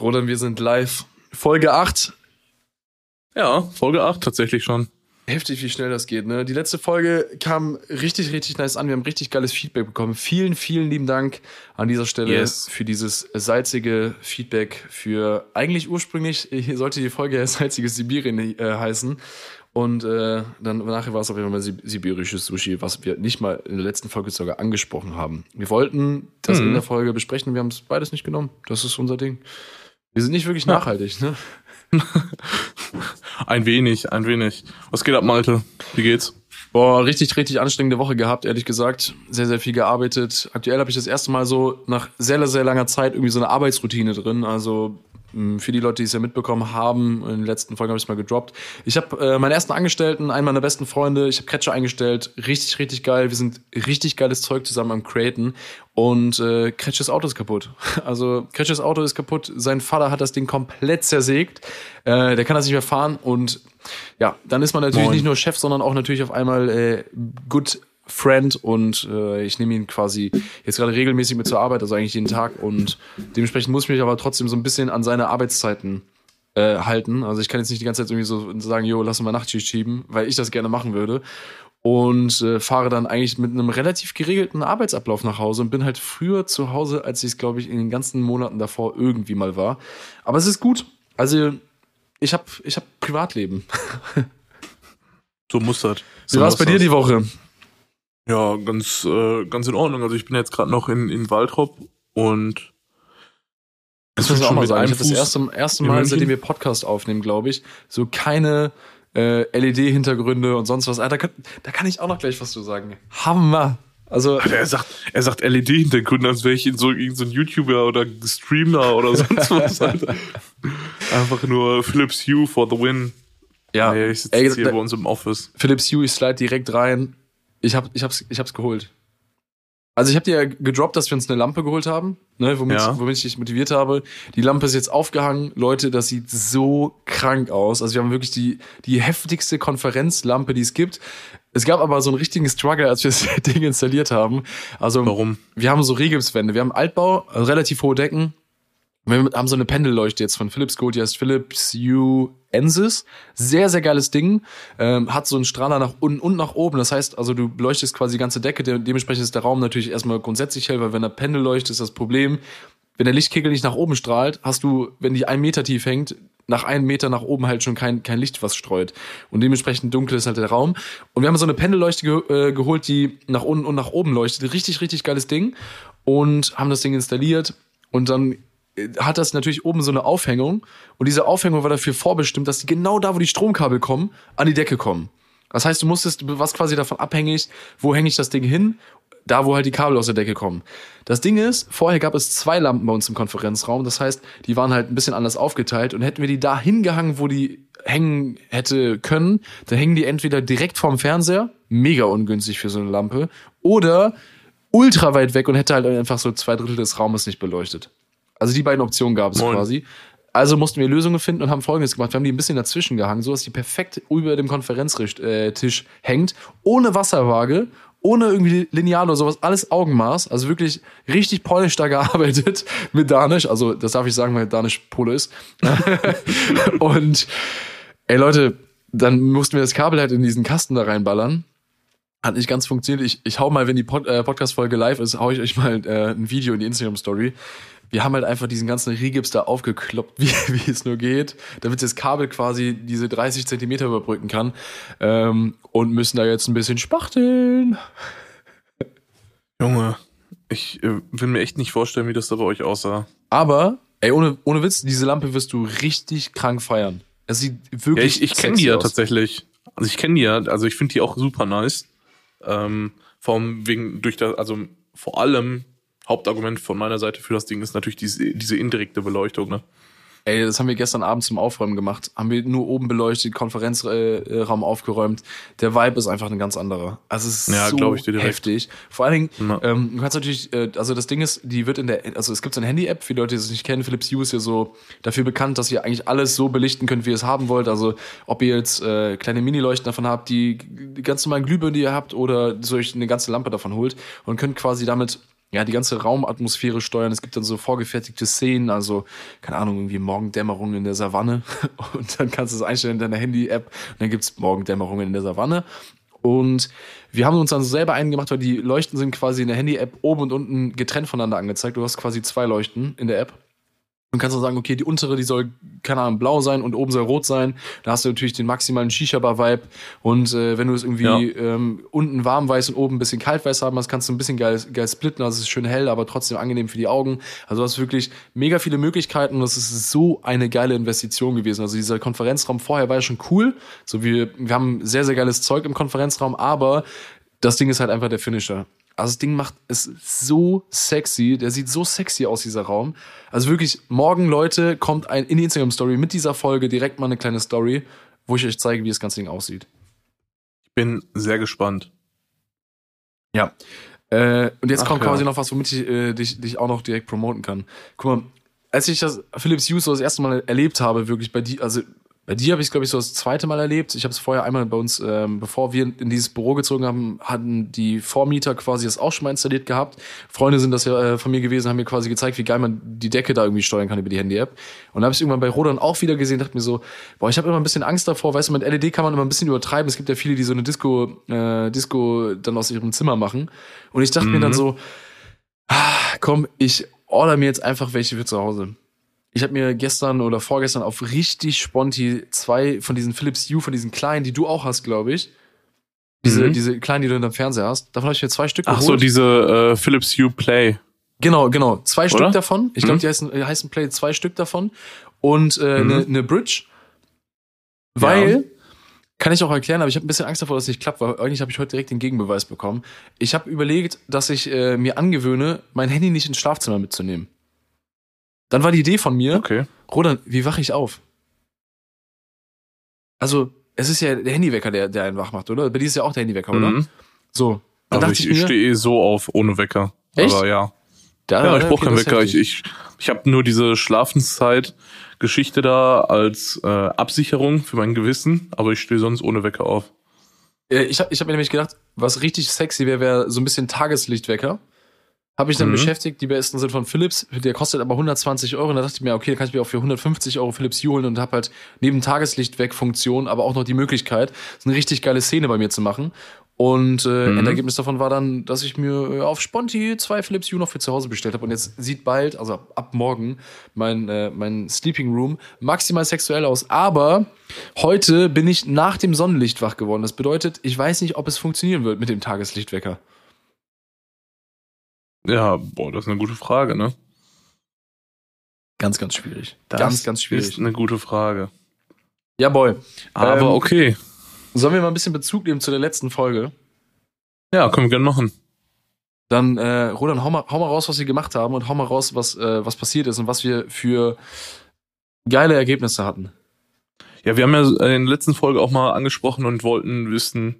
Roland, wir sind live. Folge 8. Ja, Folge 8 tatsächlich schon. Heftig, wie schnell das geht. Ne? Die letzte Folge kam richtig, richtig nice an. Wir haben richtig geiles Feedback bekommen. Vielen, vielen lieben Dank an dieser Stelle Yes. für dieses salzige Feedback. Für eigentlich ursprünglich sollte die Folge ja salziges Sibirien äh, heißen. Und äh, dann nachher war es auf jeden Fall sibirisches Sushi, was wir nicht mal in der letzten Folge sogar angesprochen haben. Wir wollten das Mhm. in der Folge besprechen, wir haben es beides nicht genommen. Das ist unser Ding. Wir sind nicht wirklich nachhaltig, ne? Ein wenig, ein wenig. Was geht ab, Malte? Wie geht's? Boah, richtig, richtig anstrengende Woche gehabt, ehrlich gesagt. Sehr, sehr viel gearbeitet. Aktuell habe ich das erste Mal so nach sehr, sehr langer Zeit irgendwie so eine Arbeitsroutine drin. Also für die Leute, die es ja mitbekommen haben, in den letzten Folgen habe ich es mal gedroppt. Ich habe äh, meinen ersten Angestellten, einen meiner besten Freunde, ich habe Kretscher eingestellt. Richtig, richtig geil. Wir sind richtig geiles Zeug zusammen am Createn. Und äh, Kretschers Auto ist kaputt. Also Kretschers Auto ist kaputt. Sein Vater hat das Ding komplett zersägt. Äh, der kann das nicht mehr fahren. Und ja, dann ist man natürlich Moin. nicht nur Chef, sondern auch natürlich auf einmal äh, good friend und äh, ich nehme ihn quasi jetzt gerade regelmäßig mit zur Arbeit, also eigentlich jeden Tag und dementsprechend muss ich mich aber trotzdem so ein bisschen an seine Arbeitszeiten äh, halten. Also ich kann jetzt nicht die ganze Zeit irgendwie so sagen, jo, lass uns mal Nachtschicht schieben, weil ich das gerne machen würde und äh, fahre dann eigentlich mit einem relativ geregelten Arbeitsablauf nach Hause und bin halt früher zu Hause, als ich es, glaube ich, in den ganzen Monaten davor irgendwie mal war. Aber es ist gut. Also ich habe ich hab Privatleben. So muss das. Wie So war es bei dir die Woche? Ja, ganz, äh, ganz in Ordnung. Also ich bin jetzt gerade noch in, in Waltrop und Das muss ich auch schon mal sagen. Ich habe das erste, erste in Mal, seitdem wir Podcast aufnehmen, glaube ich, so keine äh, LED-Hintergründe und sonst was. Ah, da, kann, da kann ich auch noch gleich was zu sagen. Hammer. Also, Er sagt, er sagt LED-Hintergründe, als wäre ich in so, irgend so ein YouTuber oder Streamer oder sonst was. Alter. Einfach nur Philips Hue for the win. ja, ich sitze jetzt hier bei uns im Office. Philips Hue, ich slide direkt rein. Ich, hab, ich, hab's, ich hab's geholt. Also ich habe dir ja gedroppt, dass wir uns eine Lampe geholt haben, ne, womit, Ja. womit ich dich motiviert habe. Die Lampe ist jetzt aufgehangen. Leute, das sieht so krank aus. Also wir haben wirklich die, die heftigste Konferenzlampe, die es gibt. Es gab aber so einen richtigen Struggle, als wir das Ding installiert haben. Also Warum? wir haben so Regipswände. Wir haben Altbau, also relativ hohe Decken. Wir haben so eine Pendelleuchte jetzt von Philips Gold, die heißt Philips Hue Ensis. Sehr, sehr geiles Ding. Ähm, hat so einen Strahler nach unten und nach oben. Das heißt, also du beleuchtest quasi die ganze Decke. De dementsprechend ist der Raum natürlich erstmal grundsätzlich hell, weil wenn er Pendel leuchtet, ist das Problem, wenn der Lichtkegel nicht nach oben strahlt, hast du, wenn die einen Meter tief hängt, nach einem Meter nach oben halt schon kein, kein Licht, was streut. Und dementsprechend dunkel ist halt der Raum. Und wir haben so eine Pendelleuchte ge äh, geholt, die nach unten und nach oben leuchtet. Richtig, richtig geiles Ding. Und haben das Ding installiert. Und dann hat das natürlich oben so eine Aufhängung. Und diese Aufhängung war dafür vorbestimmt, dass die genau da, wo die Stromkabel kommen, an die Decke kommen. Das heißt, du musstest, du warst quasi davon abhängig, wo hänge ich das Ding hin? Da, wo halt die Kabel aus der Decke kommen. Das Ding ist, vorher gab es zwei Lampen bei uns im Konferenzraum. Das heißt, die waren halt ein bisschen anders aufgeteilt. Und hätten wir die da hingehangen, wo die hängen hätte können, dann hängen die entweder direkt vorm Fernseher, mega ungünstig für so eine Lampe, oder ultra weit weg und hätte halt einfach so zwei Drittel des Raumes nicht beleuchtet. Also die beiden Optionen gab es quasi. Also mussten wir Lösungen finden und haben Folgendes gemacht. Wir haben die ein bisschen dazwischen gehangen, so dass die perfekt über dem Konferenztisch hängt, ohne Wasserwaage, ohne irgendwie Lineal oder sowas, alles Augenmaß. Also wirklich richtig polnisch da gearbeitet mit Danisch. Also das darf ich sagen, weil Danisch Pole ist. und ey Leute, dann mussten wir das Kabel halt in diesen Kasten da reinballern. Hat nicht ganz funktioniert. Ich, ich hau mal, wenn die Pod, äh, Podcast-Folge live ist, hau ich euch mal äh, ein Video in die Instagram-Story. Wir haben halt einfach diesen ganzen Rigips da aufgekloppt, wie, wie es nur geht, damit das Kabel quasi diese 30 Zentimeter überbrücken kann. Ähm, und müssen da jetzt ein bisschen spachteln. Junge, ich äh, will mir echt nicht vorstellen, wie das da bei euch aussah. Aber, ey, ohne, ohne Witz, diese Lampe wirst du richtig krank feiern. Es sieht Ja, wirklich ich, ich kenne die ja aus. tatsächlich. Also ich kenne die ja, also ich finde die auch super nice. Ähm, vor allem wegen durch das, also vor allem Hauptargument von meiner Seite für das Ding ist natürlich diese, diese indirekte Beleuchtung, ne? Ey, das haben wir gestern Abend zum Aufräumen gemacht. Haben wir nur oben beleuchtet, Konferenzraum Raum aufgeräumt. Der Vibe ist einfach ein ganz anderer. Also es ist Ja, so ich dir direkt. heftig. Vor allen Dingen, Ja. ähm, du kannst natürlich, äh, also das Ding ist, die wird in der, also es gibt so eine Handy-App, für die Leute, die es nicht kennen, Philips Hue ist ja so dafür bekannt, dass ihr eigentlich alles so belichten könnt, wie ihr es haben wollt. Also ob ihr jetzt äh, kleine Mini-Leuchten davon habt, die, die ganz normalen Glühbirnen, die ihr habt, oder so euch eine ganze Lampe davon holt und könnt quasi damit ja, die ganze Raumatmosphäre steuern. Es gibt dann so vorgefertigte Szenen, also, keine Ahnung, irgendwie Morgendämmerung in der Savanne. Und dann kannst du es einstellen in deiner Handy-App. Und dann gibt's Morgendämmerung in der Savanne. Und wir haben uns dann selber einen gemacht, weil die Leuchten sind quasi in der Handy-App oben und unten getrennt voneinander angezeigt. Du hast quasi zwei Leuchten in der App. Und kannst dann sagen, okay, die untere, die soll, keine Ahnung, blau sein und oben soll rot sein. Da hast du natürlich den maximalen Shisha-Bar-Vibe. Und äh, wenn du es irgendwie Ja. ähm, unten warm weiß und oben ein bisschen kalt weiß haben hast, kannst du ein bisschen geil, geil splitten. Also es ist schön hell, aber trotzdem angenehm für die Augen. Also du hast wirklich mega viele Möglichkeiten und das ist so eine geile Investition gewesen. Also dieser Konferenzraum vorher war ja schon cool. So wir, wir haben sehr, sehr geiles Zeug im Konferenzraum, aber das Ding ist halt einfach der Finisher. Also das Ding macht es so sexy. Der sieht so sexy aus, dieser Raum. Also wirklich, morgen, Leute, kommt ein in die Instagram-Story mit dieser Folge direkt mal eine kleine Story, wo ich euch zeige, wie das ganze Ding aussieht. Ich bin sehr gespannt. Ja. Äh, und jetzt Ach kommt ja. quasi noch was, womit ich äh, dich, dich auch noch direkt promoten kann. Guck mal, als ich das Philips Hue so das erste Mal erlebt habe, wirklich bei dir, also bei dir habe ich glaube ich, so das zweite Mal erlebt. Ich habe es vorher einmal bei uns, ähm, bevor wir in dieses Büro gezogen haben, hatten die Vormieter quasi das auch schon mal installiert gehabt. Freunde sind das ja äh, von mir gewesen, haben mir quasi gezeigt, wie geil man die Decke da irgendwie steuern kann über die Handy-App. Und da habe ich irgendwann bei Rodan auch wieder gesehen, dachte mir so, boah, ich habe immer ein bisschen Angst davor, weißt du, mit LED kann man immer ein bisschen übertreiben. Es gibt ja viele, die so eine Disco, äh, Disco dann aus ihrem Zimmer machen. Und ich dachte mir dann so, ah, komm, ich order mir jetzt einfach welche für zu Hause. Ich habe mir gestern oder vorgestern auf richtig sponti zwei von diesen Philips Hue, von diesen kleinen, die du auch hast, glaube ich. Diese, Mhm. diese kleinen, die du in deinem Fernseher hast. Davon habe ich mir zwei Stück Ach so, geholt. diese äh, Philips Hue Play. Genau, genau. Zwei Oder? Stück davon. Ich glaube, Mhm. die heißen, äh, heißen Play zwei Stück davon. Und eine äh, Mhm. ne, ne Bridge. Weil, kann ich auch erklären, aber ich habe ein bisschen Angst davor, dass es nicht klappt, weil eigentlich habe ich heute direkt den Gegenbeweis bekommen. Ich habe überlegt, dass ich äh, mir angewöhne, mein Handy nicht ins Schlafzimmer mitzunehmen. Dann war die Idee von mir, Okay. Roland, wie wache ich auf? Also, es ist ja der Handywecker, der, der einen wach macht, oder? Bei dir ist ja auch der Handywecker, oder? Mhm. So. Dann Also dachte ich, ich, ich stehe eh so auf ohne Wecker. Echt? Aber ja. da, Ja, ich brauche okay, keinen Wecker. Ich, ich, ich habe nur diese Schlafenszeit-Geschichte da als äh, Absicherung für mein Gewissen, aber ich stehe sonst ohne Wecker auf. Äh, Ich habe ich hab mir nämlich gedacht, was richtig sexy wäre, wäre so ein bisschen Tageslichtwecker. Habe ich dann Mhm. beschäftigt, die besten sind von Philips, der kostet aber 120 Euro. Und da dachte ich mir, okay, da kann ich mir auch für 150 Euro Philips holen und habe halt neben Tageslichtweck-Funktion aber auch noch die Möglichkeit, so eine richtig geile Szene bei mir zu machen. Und äh, Mhm. Endergebnis davon war dann, dass ich mir äh, auf Sponti zwei Philips Hue noch für zu Hause bestellt habe. Und jetzt sieht bald, also ab, ab morgen, mein, äh, mein Sleeping Room maximal sexuell aus. Aber heute bin ich nach dem Sonnenlicht wach geworden. Das bedeutet, ich weiß nicht, ob es funktionieren wird mit dem Tageslichtwecker. Ja, boah, das ist eine gute Frage, ne? Ganz, ganz schwierig. Das ganz, ganz ist schwierig. eine gute Frage. Ja, boy. Aber Ähm, okay. Sollen wir mal ein bisschen Bezug nehmen zu der letzten Folge? Ja, können wir gerne machen. Dann, äh, Roland, hau mal, hau mal raus, was wir gemacht haben und hau mal raus, was, äh, was passiert ist und was wir für geile Ergebnisse hatten. Ja, wir haben ja in der letzten Folge auch mal angesprochen und wollten wissen,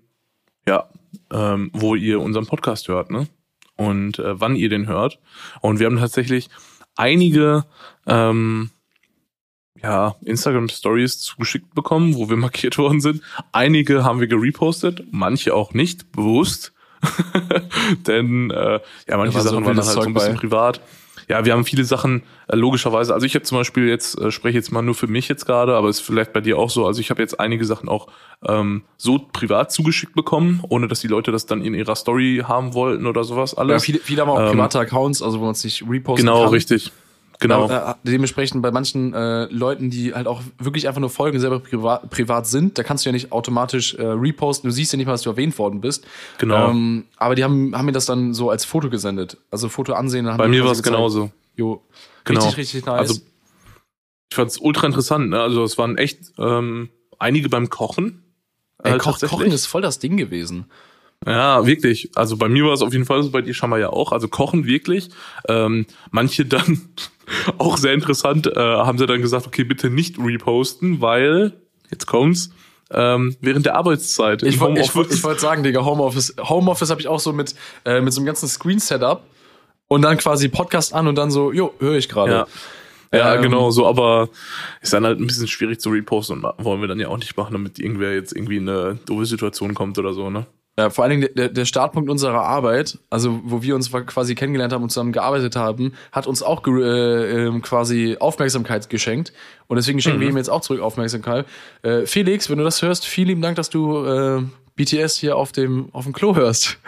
ja, ähm, wo ihr unseren Podcast hört, ne? Und äh, wann ihr den hört. Und wir haben tatsächlich einige ähm, ja, Instagram Stories zugeschickt bekommen, wo wir markiert worden sind. Einige haben wir gerepostet, manche auch nicht, bewusst. Denn äh, ja, manche war so Sachen waren dann halt so ein bisschen bei. privat. Ja, wir haben viele Sachen äh, logischerweise. Also ich habe zum Beispiel jetzt äh, spreche jetzt mal nur für mich jetzt gerade, aber ist vielleicht bei dir auch so. Also ich habe jetzt einige Sachen auch ähm, so privat zugeschickt bekommen, ohne dass die Leute das dann in ihrer Story haben wollten oder sowas Ja, alles. viele, viele haben auch Ähm, private Accounts, also wo man es nicht reposten genau, kann. richtig. Genau. Äh, dementsprechend bei manchen äh, Leuten, die halt auch wirklich einfach nur Folgen selber privat, privat sind, da kannst du ja nicht automatisch äh, reposten. Du siehst ja nicht mal, dass du erwähnt worden bist. Genau. Ähm, aber die haben, haben mir das dann so als Foto gesendet. Also Foto ansehen. haben bei mir war es genauso. Jo. Genau. Richtig, richtig nice. Also ich fand es ultra interessant. Ne? Also es waren echt ähm, einige beim Kochen. Ey, äh, Koch, tatsächlich. Kochen ist voll das Ding gewesen. Ja, wirklich. Also bei mir war es auf jeden Fall so, bei dir scheinbar ja auch. Also kochen wirklich. Ähm, manche dann auch sehr interessant, äh, haben sie dann gesagt, okay, bitte nicht reposten, weil, jetzt kommt's, ähm, während der Arbeitszeit. Ich wollte ich, ich wollt sagen, Digga, Homeoffice. Homeoffice habe ich auch so mit, äh, mit so einem ganzen Screen-Setup und dann quasi Podcast an und dann so, jo, höre ich gerade. ja. Ja, Ähm, genau, so, aber ist dann halt ein bisschen schwierig zu reposten und wollen wir dann ja auch nicht machen, damit irgendwer jetzt irgendwie in eine doofe Situation kommt oder so, ne? Ja, vor allen Dingen der, der Startpunkt unserer Arbeit, also wo wir uns quasi kennengelernt haben und zusammen gearbeitet haben, hat uns auch äh, ähm, quasi Aufmerksamkeit geschenkt. Und deswegen schenken wir ihm jetzt auch zurück Aufmerksamkeit. Äh, Felix, wenn du das hörst, vielen lieben Dank, dass du äh, BTS hier auf dem, auf dem Klo hörst.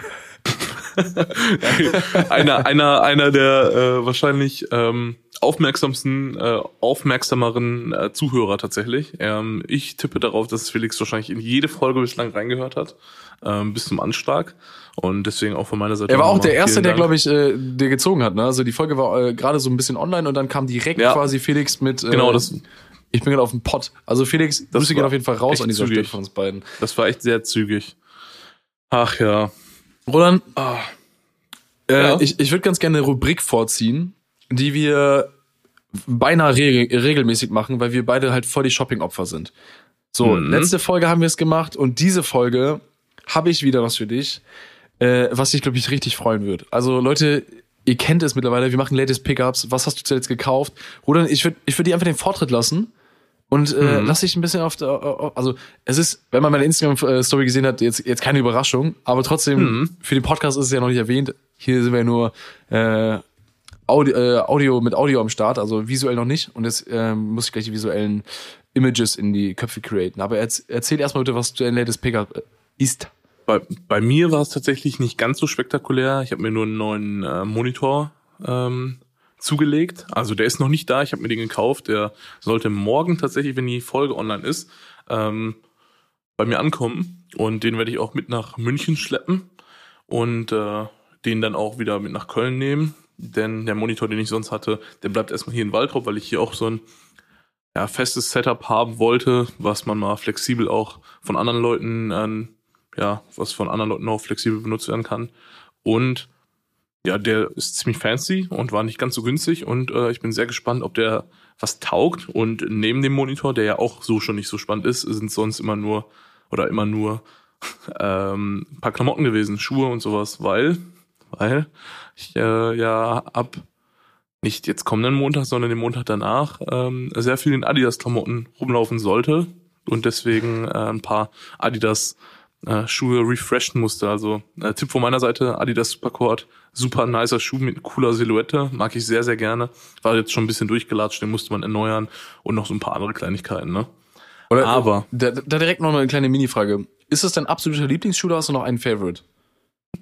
einer, einer, einer der äh, wahrscheinlich ähm, aufmerksamsten, äh, aufmerksameren äh, Zuhörer tatsächlich. Ähm, ich tippe darauf, dass Felix wahrscheinlich in jede Folge bislang reingehört hat, ähm, bis zum Anschlag. Und deswegen auch von meiner Seite. Er war auch der Erste, der, glaube ich, äh, der gezogen hat. Ne? Also die Folge war äh, gerade so ein bisschen online und dann kam direkt Ja. quasi Felix mit. Äh, Genau, das, Ich bin gerade auf dem Pott. Also Felix, Das Grüße gehen auf jeden Fall raus an dieser zügig. Stelle von uns beiden. das war echt sehr zügig. Ach ja. Roland, Ah. äh, Ja. ich, ich würde ganz gerne eine Rubrik vorziehen, die wir beinahe regel regelmäßig machen, weil wir beide halt voll die Shopping-Opfer sind. So, Mhm. letzte Folge haben wir es gemacht und diese Folge habe ich wieder was für dich, äh, was dich, glaube ich, richtig freuen wird. Also Leute, ihr kennt es mittlerweile, wir machen Latest Pickups. Was hast du zuletzt gekauft? Roland, ich würde ich würd dir einfach den Vortritt lassen. Und äh, Mhm. lass dich ein bisschen auf der, also es ist, wenn man meine Instagram-Story gesehen hat, jetzt, jetzt keine Überraschung, aber trotzdem, Mhm. für den Podcast ist es ja noch nicht erwähnt. Hier sind wir nur äh, Audio, äh, Audio mit Audio am Start, also visuell noch nicht. Und jetzt ähm, muss ich gleich die visuellen Images in die Köpfe createn. Aber erz, erzähl erstmal bitte, was dein latest Pickup äh, ist. Bei, bei mir war es tatsächlich nicht ganz so spektakulär. Ich habe mir nur einen neuen äh, Monitor ähm, zugelegt. Also der ist noch nicht da. Ich habe mir den gekauft. Der sollte morgen tatsächlich, wenn die Folge online ist, ähm, bei mir ankommen. Und den werde ich auch mit nach München schleppen und äh, den dann auch wieder mit nach Köln nehmen. Denn der Monitor, den ich sonst hatte, der bleibt erstmal hier in Waldrop, weil ich hier auch so ein ja, festes Setup haben wollte, was man mal flexibel auch von anderen Leuten ähm, ja, was von anderen Leuten auch flexibel benutzt werden kann. Und ja, der ist ziemlich fancy und war nicht ganz so günstig und äh, ich bin sehr gespannt, ob der was taugt. Und neben dem Monitor, der ja auch so schon nicht so spannend ist, sind sonst immer nur oder immer nur ähm, ein paar Klamotten gewesen, Schuhe und sowas, weil, weil ich äh, ja ab nicht jetzt kommenden Montag, sondern den Montag danach ähm, sehr viel in Adidas-Klamotten rumlaufen sollte und deswegen äh, ein paar Adidas äh, Schuhe refreshen musste. Also äh, Tipp von meiner Seite, Adidas Supercord, super nicer Schuh mit cooler Silhouette, mag ich sehr, sehr gerne. War jetzt schon ein bisschen durchgelatscht, den musste man erneuern und noch so ein paar andere Kleinigkeiten. Ne? Oder, Aber- Da, da direkt noch eine kleine Mini-Frage. Ist das dein absoluter Lieblingsschuh oder hast du noch einen Favorite?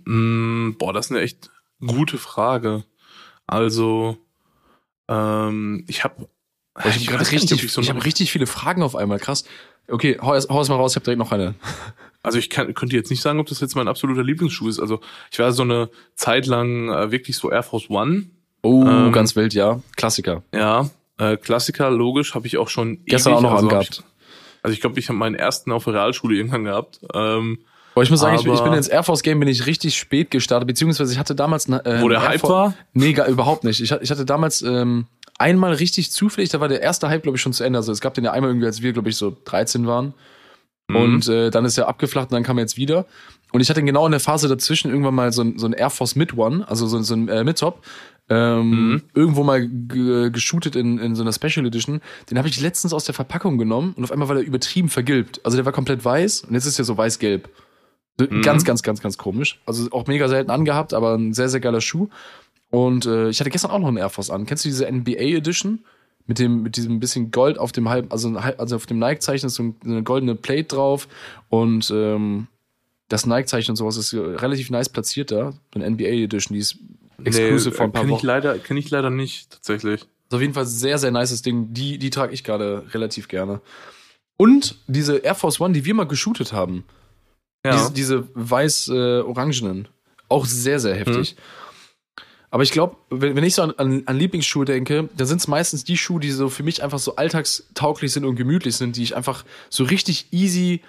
Mm, boah, das ist eine echt gute Frage. Also, ähm, ich habe Ich habe richtig, ich hab richtig viele Fragen auf einmal, krass. Okay, hau erst, hau erst mal raus, ich habe direkt noch eine. Also ich kann, könnte jetzt nicht sagen, ob das jetzt mein absoluter Lieblingsschuh ist. Also ich war so eine Zeit lang äh, wirklich so Air Force One. Oh, Ähm, ganz wild, ja. Klassiker. Ja, äh, Klassiker, logisch, habe ich auch schon Gestern auch noch also hab angehabt. Ich, also ich glaube, ich habe meinen ersten auf der Realschule irgendwann gehabt. Ähm, Aber ich muss sagen, ich, bin- ich bin ins Air Force Game bin ich richtig spät gestartet, beziehungsweise ich hatte damals eine, äh, wo der Hype war. Nee, gar, überhaupt nicht. Ich, hatte- ich hatte damals ähm, einmal richtig zufällig, da war der erste Hype, glaube ich, schon zu Ende. Also es gab den ja einmal irgendwie, als wir, glaube ich, so 13 waren. Mhm. Und äh, dann ist er abgeflacht und dann kam er jetzt wieder. Und ich hatte genau in der Phase dazwischen irgendwann mal so ein, so ein Air Force Mid One, also so, so ein äh, Mid-Top, ähm, Mhm. irgendwo mal ge- geshootet in, in so einer Special Edition. Den habe ich letztens aus der Verpackung genommen und auf einmal war der übertrieben vergilbt. Also der war komplett weiß und jetzt ist er so weiß-gelb. Mhm. Ganz, ganz, ganz, ganz komisch. Also auch mega selten angehabt, aber ein sehr, sehr geiler Schuh. Und äh, ich hatte gestern auch noch einen Air Force an. Kennst du diese NBA Edition? Mit dem, mit diesem bisschen Gold auf dem halb, also, also auf dem Nike-Zeichen ist so ein- so eine goldene Plate drauf und ähm, das Nike-Zeichen und sowas ist äh, relativ nice platziert da. Eine NBA Edition, die ist exclusive vor ein paar kenn ich leider, kenn ich leider nicht, tatsächlich. Ist auf jeden Fall sehr, sehr nices Ding. Die, die trage ich gerade relativ gerne. Und diese Air Force One, die wir mal geshootet haben, diese, diese weiß-orangenen, auch sehr, sehr heftig. Aber ich glaube, wenn, wenn ich so an, an, an Lieblingsschuhe denke, dann sind es meistens die Schuhe, die so für mich einfach so alltagstauglich sind und gemütlich sind, die ich einfach so richtig easy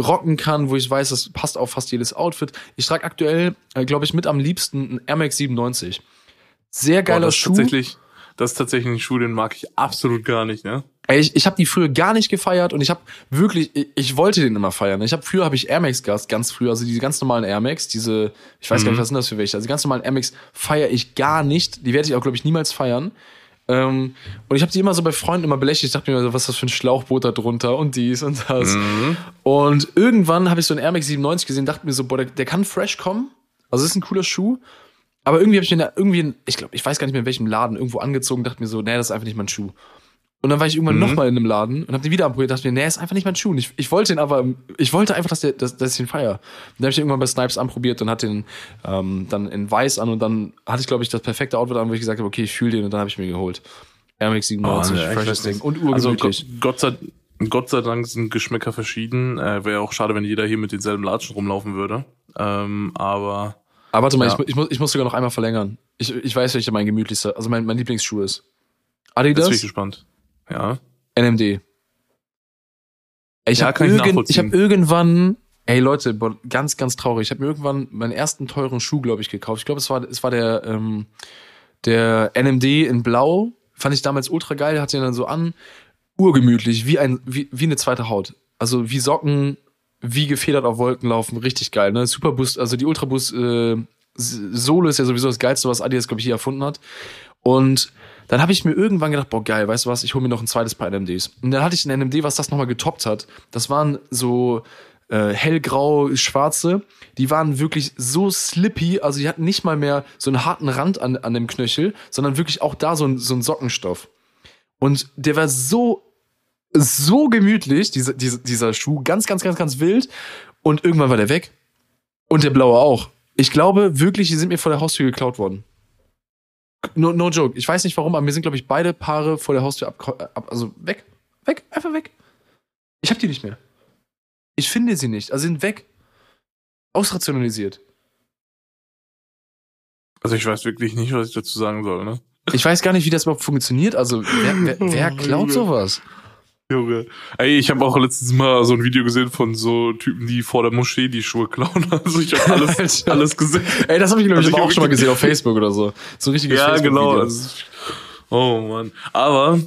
rocken kann, wo ich weiß, das passt auf fast jedes Outfit. Ich trage aktuell, äh, glaube ich, mit am liebsten einen Air Max 97. Sehr Boah, geiler das ist Schuh. tatsächlich, das ist tatsächlich ein Schuh, den mag ich absolut gar nicht, ne? Ey, ich, ich habe die früher gar nicht gefeiert und ich habe wirklich, ich, ich wollte den immer feiern. Ich habe früher habe ich Air Max gehabt, ganz früh, also diese ganz normalen Air Max, diese, ich weiß gar nicht, Mhm. was sind das für welche. Also die ganz normalen Air Max feiere ich gar nicht. Die werde ich auch, glaube ich, niemals feiern. Ähm, und ich habe die immer so bei Freunden immer belächelt. Ich dachte mir so, was ist das für ein Schlauchboot da drunter und dies und das. Mhm. Und irgendwann habe ich so einen Air Max 97 gesehen, dachte mir so, boah, der, der kann fresh kommen. Also das ist ein cooler Schuh. Aber irgendwie habe ich mir da irgendwie, ich glaube, ich weiß gar nicht mehr in welchem Laden, irgendwo angezogen, dachte mir so, nee, das ist einfach nicht mein Schuh. Und dann war ich irgendwann Mhm. noch mal in einem Laden und habe den wieder anprobiert, dachte mir, nee, ist einfach nicht mein Schuh. Ich, ich wollte den aber, ich wollte einfach, dass, der, dass, dass ich den feier. Und dann habe ich den irgendwann bei Snipes anprobiert und hatte den ähm, dann in weiß an und dann hatte ich, glaube ich, das perfekte Outfit an, wo ich gesagt habe, okay, ich fühle den und dann habe ich mir geholt. Air Max 97, Oh, ich freshes Ding und Also urgemütlich. Gott, Gott, sei, Gott sei Dank sind Geschmäcker verschieden. Äh, Wäre auch schade, wenn jeder hier mit denselben Latschen rumlaufen würde. Ähm, aber aber warte mal, ja. ich, ich, muss, ich muss sogar noch einmal verlängern. Ich, ich weiß, welcher mein gemütlichster, also mein, mein Lieblingsschuh ist. jetzt bin ich Adidas, gespannt. Ja. NMD. Ich Ja, habe irgend, ich hab irgendwann, ey Leute, ganz, ganz traurig. Ich habe mir irgendwann meinen ersten teuren Schuh, glaube ich, gekauft. Ich glaube, es war, es war der, ähm, der NMD in Blau. Fand ich damals ultra geil, hatte ihn dann so an. Urgemütlich, wie, ein, wie, wie eine zweite Haut. Also wie Socken, wie gefedert auf Wolken laufen, richtig geil. Ne? Superboost, also die Ultraboost äh, Solo ist ja sowieso das Geilste, was Adidas, glaube ich, hier erfunden hat. Und dann habe ich mir irgendwann gedacht, boah, geil, weißt du was, ich hole mir noch ein zweites Paar NMDs. Und dann hatte ich ein NMD, was das nochmal getoppt hat. Das waren so äh, hellgrau, schwarze. Die waren wirklich so slippy, also die hatten nicht mal mehr so einen harten Rand an, an dem Knöchel, sondern wirklich auch da so ein, so ein Sockenstoff. Und der war so, so gemütlich, diese, diese, dieser Schuh, ganz, ganz, ganz, ganz wild. Und irgendwann war der weg. Und der blaue auch. Ich glaube wirklich, die sind mir vor der Haustür geklaut worden. No, no joke. Ich weiß nicht warum, aber mir sind, glaube ich, beide Paare vor der Haustür ab, ab, also weg. Weg, einfach weg. Ich hab die nicht mehr. Ich finde sie nicht. Also sind weg. Ausrationalisiert. Also ich weiß wirklich nicht, was ich dazu sagen soll, ne? Ich weiß gar nicht, wie das überhaupt funktioniert. Also, wer, wer, wer klaut sowas? Junge. Ey, ich habe auch letztens mal so ein Video gesehen von so Typen, die vor der Moschee die Schuhe klauen. Also ich habe alles, alles gesehen. Ey, das habe ich, glaube ich, Also ich aber auch schon mal gesehen auf Facebook oder so. So ein richtiges Ja, genau. Also, oh Mann. Aber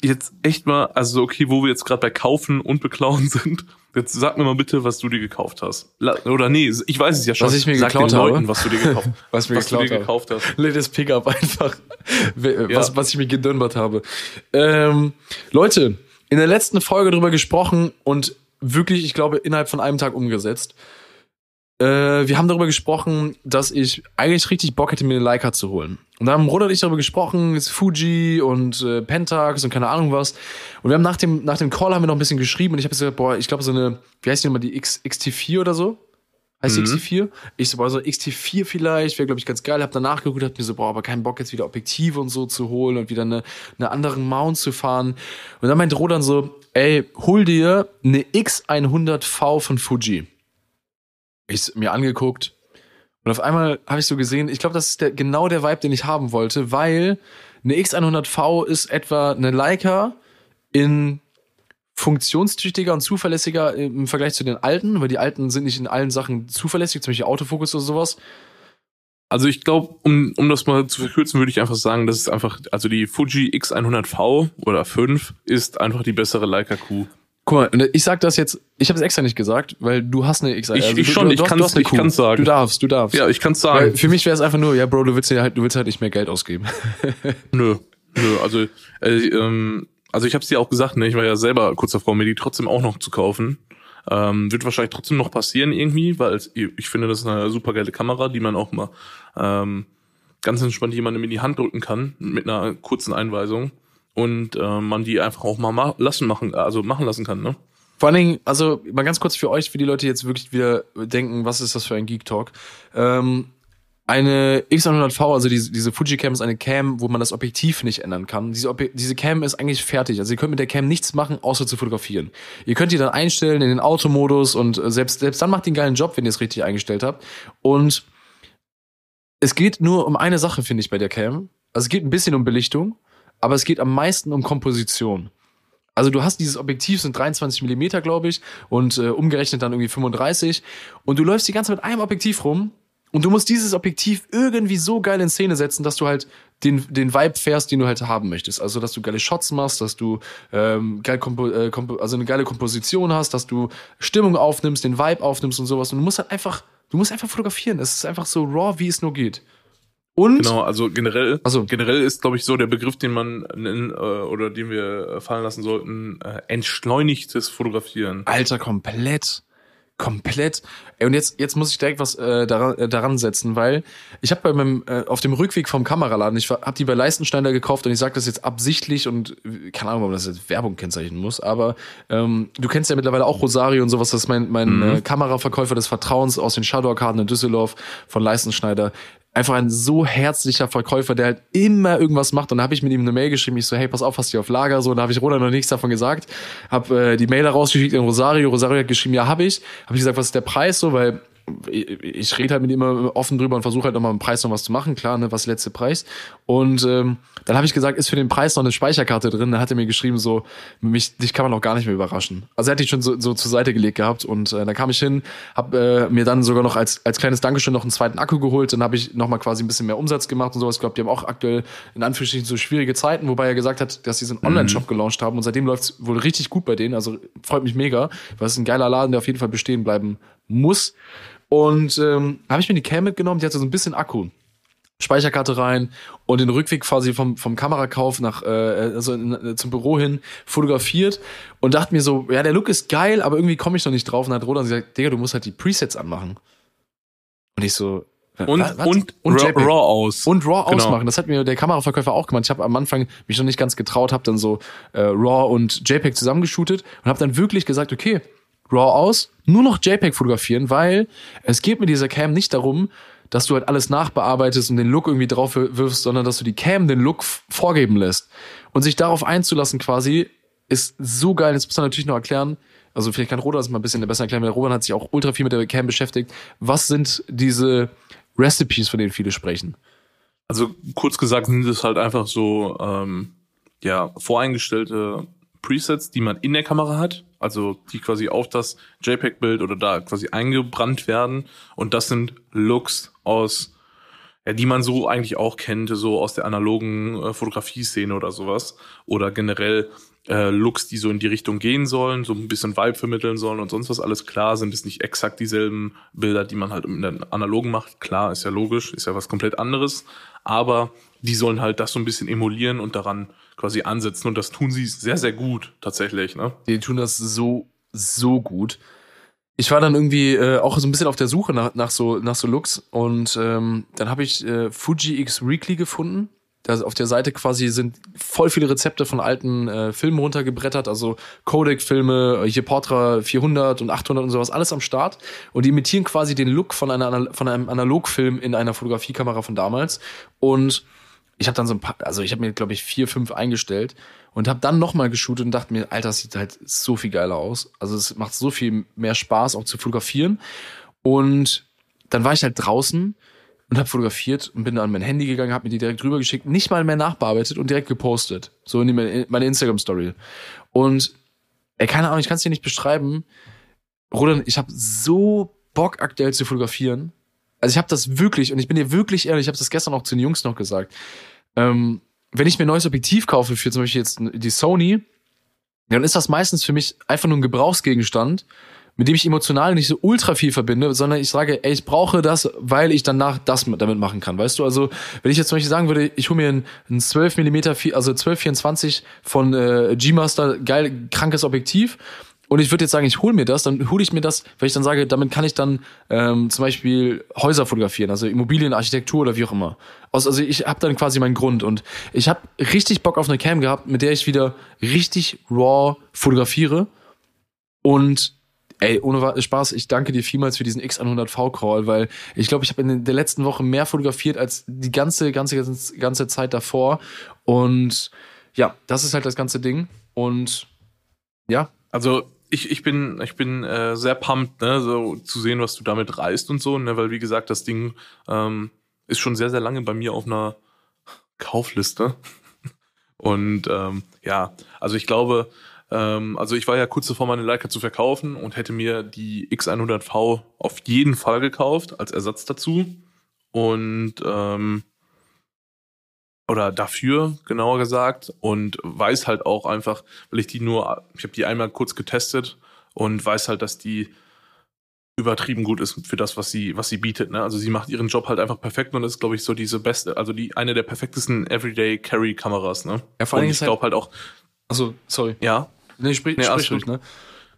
jetzt echt mal, also okay, wo wir jetzt gerade bei Kaufen und Beklauen sind, jetzt sag mir mal bitte, was du dir gekauft hast. Oder nee, ich weiß es ja schon. Was ich mir sag geklaut den habe? Leuten, was du dir gekauft Was mir was du geklaut dir habe. gekauft hast. Latest Pickup einfach. We- Ja. Was, was ich mir gedönbert habe. Ähm, Leute, in der letzten Folge drüber gesprochen und wirklich, ich glaube, innerhalb von einem Tag umgesetzt. Äh, wir haben darüber gesprochen, dass ich eigentlich richtig Bock hätte, mir eine Leica zu holen. Und da haben Roder und ich darüber gesprochen, ist Fuji und äh, Pentax und keine Ahnung was. Und wir haben nach dem, nach dem Call haben wir noch ein bisschen geschrieben und ich habe gesagt, boah, ich glaube so eine, wie heißt die nochmal, die X, XT4 oder so? Heißt Mhm. XT4? Ich so, boah, so XT4 vielleicht, wäre, glaube ich, ganz geil. Hab danach geguckt, hab mir so, boah, aber keinen Bock, jetzt wieder Objektive und so zu holen und wieder eine, eine anderen Mount zu fahren. Und dann meinte Rodan so, ey, hol dir eine X100V von Fuji. Ich mir angeguckt und auf einmal habe ich so gesehen, ich glaube, das ist der, genau der Vibe, den ich haben wollte, weil eine X100V ist etwa eine Leica in funktionstüchtiger und zuverlässiger im Vergleich zu den alten, weil die alten sind nicht in allen Sachen zuverlässig, zum Beispiel Autofokus oder sowas. Also ich glaube, um, um das mal zu verkürzen, würde ich einfach sagen, das ist einfach, also die Fuji X100V oder 5 ist einfach die bessere Leica Q. Guck mal, und ich sag das jetzt, ich habe es extra nicht gesagt, weil du hast eine X1. Ich- ich du, schon, du, ich du hast- kann's- ich sagen. Du darfst, du darfst. Ja, ich kann's weil sagen. für mich wäre es einfach nur, ja, Bro, du willst ja halt, du willst halt nicht mehr Geld ausgeben. Nö, nö, also, äh, ähm, also ich habe es dir auch gesagt, ne, ich war ja selber kurz davor, mir die trotzdem auch noch zu kaufen. Ähm, wird wahrscheinlich trotzdem noch passieren irgendwie, weil ich finde, das ist eine super geile Kamera, die man auch mal ähm, ganz entspannt jemandem in die Hand drücken kann mit einer kurzen Einweisung und äh, man die einfach auch mal ma lassen machen, also machen lassen kann, ne? Vor allen Dingen, also mal ganz kurz für euch, für die Leute, die jetzt wirklich wieder denken, was ist das für ein Geek Talk? Ähm, eine X100V, also diese, diese Fuji Cam ist eine Cam, wo man das Objektiv nicht ändern kann. Diese, Obje diese Cam ist eigentlich fertig. Also ihr könnt mit der Cam nichts machen, außer zu fotografieren. Ihr könnt die dann einstellen in den Automodus und äh, selbst, selbst dann macht die einen geilen Job, wenn ihr es richtig eingestellt habt. Und es geht nur um eine Sache, finde ich, bei der Cam. Also es geht ein bisschen um Belichtung, aber es geht am meisten um Komposition. Also du hast dieses Objektiv, sind 23 Millimeter, glaube ich, und äh, umgerechnet dann irgendwie 35. Und du läufst die ganze Zeit mit einem Objektiv rum und du musst dieses Objektiv irgendwie so geil in Szene setzen, dass du halt den, den Vibe fährst, den du halt haben möchtest. Also, dass du geile Shots machst, dass du ähm, geil kompo äh, kompo also eine geile Komposition hast, dass du Stimmung aufnimmst, den Vibe aufnimmst und sowas. Und du musst halt einfach, du musst einfach fotografieren. Es ist einfach so raw, wie es nur geht. Und Genau, also generell, Also- generell ist, glaube ich, so der Begriff, den man nennen, äh, oder den wir fallen lassen sollten, äh, entschleunigtes Fotografieren. Alter, komplett. Komplett. Ey, und jetzt, jetzt muss ich direkt was äh, daran, äh, daran setzen, weil ich habe bei meinem, äh, auf dem Rückweg vom Kameraladen, ich habe die bei Leistensteiner gekauft und ich sage das jetzt absichtlich und äh, keine Ahnung, ob man das jetzt Werbung kennzeichnen muss, aber ähm, du kennst ja mittlerweile auch Rosario und sowas, das ist mein, mein äh, Kameraverkäufer des Vertrauens aus den Shadow-Karten in Düsseldorf von Leistenschneider. Einfach ein so herzlicher Verkäufer, der halt immer irgendwas macht. Und da habe ich mit ihm eine Mail geschrieben. Ich so, hey, pass auf, hast du die auf Lager? So, da habe ich Roland noch nichts davon gesagt. Hab äh, die Mail da rausgeschickt in Rosario. Rosario hat geschrieben, ja, habe ich. Habe ich gesagt, was ist der Preis so? Weil ich, rede halt mit ihm immer offen drüber und versuche halt nochmal im Preis noch was zu machen. Klar, ne, was letzte Preis? Und ähm, dann habe ich gesagt, ist für den Preis noch eine Speicherkarte drin. Dann hat er mir geschrieben, so, mich, dich kann man auch gar nicht mehr überraschen. Also er hat die schon so, so zur Seite gelegt gehabt und äh, dann kam ich hin, habe äh, mir dann sogar noch als, als kleines Dankeschön noch einen zweiten Akku geholt. Dann habe ich nochmal quasi ein bisschen mehr Umsatz gemacht und sowas. Ich glaube, die haben auch aktuell in Anführungsstrichen so schwierige Zeiten, wobei er gesagt hat, dass sie so einen Online-Shop gelauncht haben und seitdem läuft's wohl richtig gut bei denen. Also freut mich mega, weil es ist ein geiler Laden, der auf jeden Fall bestehen bleiben muss. Und ähm, habe ich mir die Cam mitgenommen, die hatte so ein bisschen Akku. Speicherkarte rein und den Rückweg quasi vom, vom Kamerakauf nach äh, also in, äh, zum Büro hin fotografiert und dachte mir so, ja, der Look ist geil, aber irgendwie komme ich noch nicht drauf. Und hat Roland gesagt, Digga, du musst halt die Presets anmachen. Und ich so, Und, wa- was? und, und Raw. Raw aus. Und RAW Genau. ausmachen. Das hat mir der Kameraverkäufer auch gemacht. Ich habe am Anfang mich noch nicht ganz getraut, habe dann so äh, RAW und JPEG zusammengeshootet und habe dann wirklich gesagt, okay, RAW aus, nur noch JPEG fotografieren, weil es geht mit dieser Cam nicht darum, dass du halt alles nachbearbeitest und den Look irgendwie drauf wirfst, sondern dass du die Cam den Look vorgeben lässt. Und sich darauf einzulassen quasi, ist so geil. Jetzt muss man natürlich noch erklären, also vielleicht kann Roland das mal ein bisschen besser erklären, weil Roland hat sich auch ultra viel mit der Cam beschäftigt. Was sind diese Recipes, von denen viele sprechen? Also kurz gesagt sind es halt einfach so ähm, ja voreingestellte Presets, die man in der Kamera hat, also die quasi auf das JPEG-Bild oder da quasi eingebrannt werden. Und das sind Looks aus, ja, die man so eigentlich auch kennt, so aus der analogen äh, Fotografie-Szene oder sowas. Oder generell äh, Looks, die so in die Richtung gehen sollen, so ein bisschen Vibe vermitteln sollen und sonst was alles klar, sind es nicht exakt dieselben Bilder, die man halt in der analogen macht. Klar, ist ja logisch, ist ja was komplett anderes. Aber die sollen halt das so ein bisschen emulieren und daran quasi ansetzen. Und das tun sie sehr, sehr gut, tatsächlich, ne? Die tun das so, so gut. Ich war dann irgendwie äh, auch so ein bisschen auf der Suche nach, nach, so, nach so Looks und ähm, dann habe ich äh, Fuji X Weekly gefunden. Da auf der Seite quasi sind voll viele Rezepte von alten äh, Filmen runtergebrettert, also Kodak-Filme, äh, hier Portra 400 und 800 und sowas, alles am Start. Und die imitieren quasi den Look von, einer, von einem Analogfilm in einer Fotografiekamera von damals. Und ich habe dann so ein paar, also ich habe mir, glaube ich, vier, fünf eingestellt und habe dann nochmal geshootet und dachte mir, Alter, das sieht halt so viel geiler aus. Also es macht so viel mehr Spaß, auch zu fotografieren. Und dann war ich halt draußen und habe fotografiert und bin dann an mein Handy gegangen, habe mir die direkt rübergeschickt, nicht mal mehr nachbearbeitet und direkt gepostet. So in die, meine Instagram-Story. Und ey, keine Ahnung, ich kann es dir nicht beschreiben. Roland, ich habe so Bock aktuell zu fotografieren. Also ich habe das wirklich, und ich bin dir wirklich ehrlich, ich habe das gestern auch zu den Jungs noch gesagt. Ähm, wenn ich mir ein neues Objektiv kaufe, für zum Beispiel jetzt die Sony, dann ist das meistens für mich einfach nur ein Gebrauchsgegenstand, mit dem ich emotional nicht so ultra viel verbinde, sondern ich sage, ey, ich brauche das, weil ich danach das mit- damit machen kann, weißt du? Also, wenn ich jetzt zum Beispiel sagen würde, ich hole mir ein, ein 12 mm, also 1224 von äh, G-Master, geil, krankes Objektiv, und ich würde jetzt sagen, ich hole mir das, dann hole ich mir das, weil ich dann sage, damit kann ich dann ähm, zum Beispiel Häuser fotografieren, also Immobilien, Architektur oder wie auch immer. Also ich habe dann quasi meinen Grund und ich habe richtig Bock auf eine Cam gehabt, mit der ich wieder richtig raw fotografiere und Ey, ohne Spaß, ich danke dir vielmals für diesen X100V-Call, weil ich glaube, ich habe in der letzten Woche mehr fotografiert als die ganze, ganze, ganze, ganze Zeit davor. Und ja, das ist halt das ganze Ding. Und ja, Also ich, ich bin, ich bin äh, sehr pumped, ne, so zu sehen, was du damit reißt und so, ne, weil wie gesagt, das Ding ähm, ist schon sehr, sehr lange bei mir auf einer Kaufliste. Und ähm, ja, also ich glaube, ähm, also ich war ja kurz davor, meine Leica zu verkaufen und hätte mir die X100V auf jeden Fall gekauft als Ersatz dazu. Und ähm, oder dafür, genauer gesagt, und weiß halt auch einfach, weil ich die nur, ich habe die einmal kurz getestet und weiß halt, dass die übertrieben gut ist für das, was sie, was sie bietet. Ne? Also sie macht ihren Job halt einfach perfekt und ist, glaube ich, so diese beste, also die eine der perfektesten Everyday Carry Kameras. Ne? Ja, vor allem und ich glaube halt auch, Also, sorry. ja, Nee, sprich, Nee, sprich gut. ne?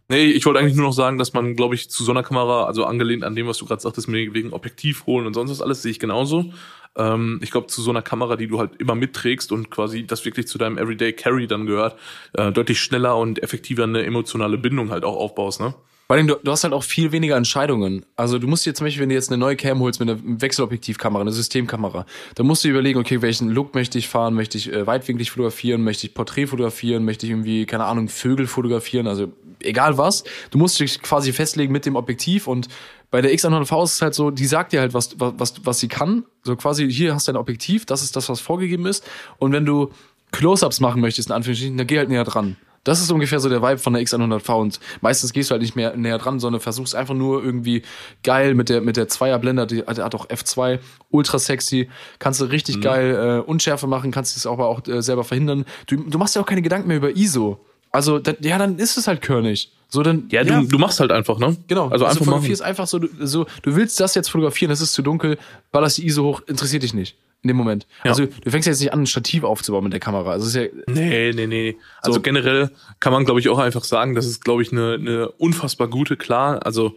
Nee, ich wollte eigentlich nur noch sagen, dass man, glaube ich, zu so einer Kamera, also angelehnt an dem, was du gerade sagtest, mit- wegen Objektiv holen und sonst was alles, sehe ich genauso. Ähm, ich glaube, zu so einer Kamera, die du halt immer mitträgst und quasi das wirklich zu deinem Everyday Carry dann gehört, äh, deutlich schneller und effektiver eine emotionale Bindung halt auch aufbaust, ne? Vor allem, du, du hast halt auch viel weniger Entscheidungen. Also du musst dir zum Beispiel, wenn du jetzt eine neue Cam holst mit einer Wechselobjektivkamera, eine Systemkamera, dann musst du dir überlegen, okay, welchen Look möchte ich fahren? Möchte ich äh, weitwinklig fotografieren? Möchte ich Porträt fotografieren? Möchte ich irgendwie, keine Ahnung, Vögel fotografieren? Also egal was. Du musst dich quasi festlegen mit dem Objektiv und bei der X100V ist es halt so, die sagt dir halt, was, was, was, was sie kann. So quasi, hier hast du ein Objektiv, das ist das, was vorgegeben ist. Und wenn du Close-Ups machen möchtest, in Anführungsstrichen, dann geh halt näher dran. Das ist ungefähr so der Vibe von der X100V und meistens gehst du halt nicht mehr näher dran, sondern versuchst einfach nur irgendwie geil mit der mit der Zweierblender, die hat auch F2, ultra sexy, kannst du richtig geil äh, Unschärfe machen, kannst es aber auch äh, selber verhindern. Du, du machst ja auch keine Gedanken mehr über ISO. Also dann, ja, dann ist es halt körnig. So dann Ja, du, du machst halt einfach, ne? Genau, Also einfach machen. fotografierst einfach so, du, so, du willst das jetzt fotografieren, es ist zu dunkel, ballerst die ISO hoch, interessiert dich nicht in dem Moment. Ja. Also du fängst jetzt nicht an, ein Stativ aufzubauen mit der Kamera. Also ist ja, Nee, nee, nee. Also So. generell kann man, glaube ich, auch einfach sagen, das ist, glaube ich, eine, eine unfassbar gute, klar, also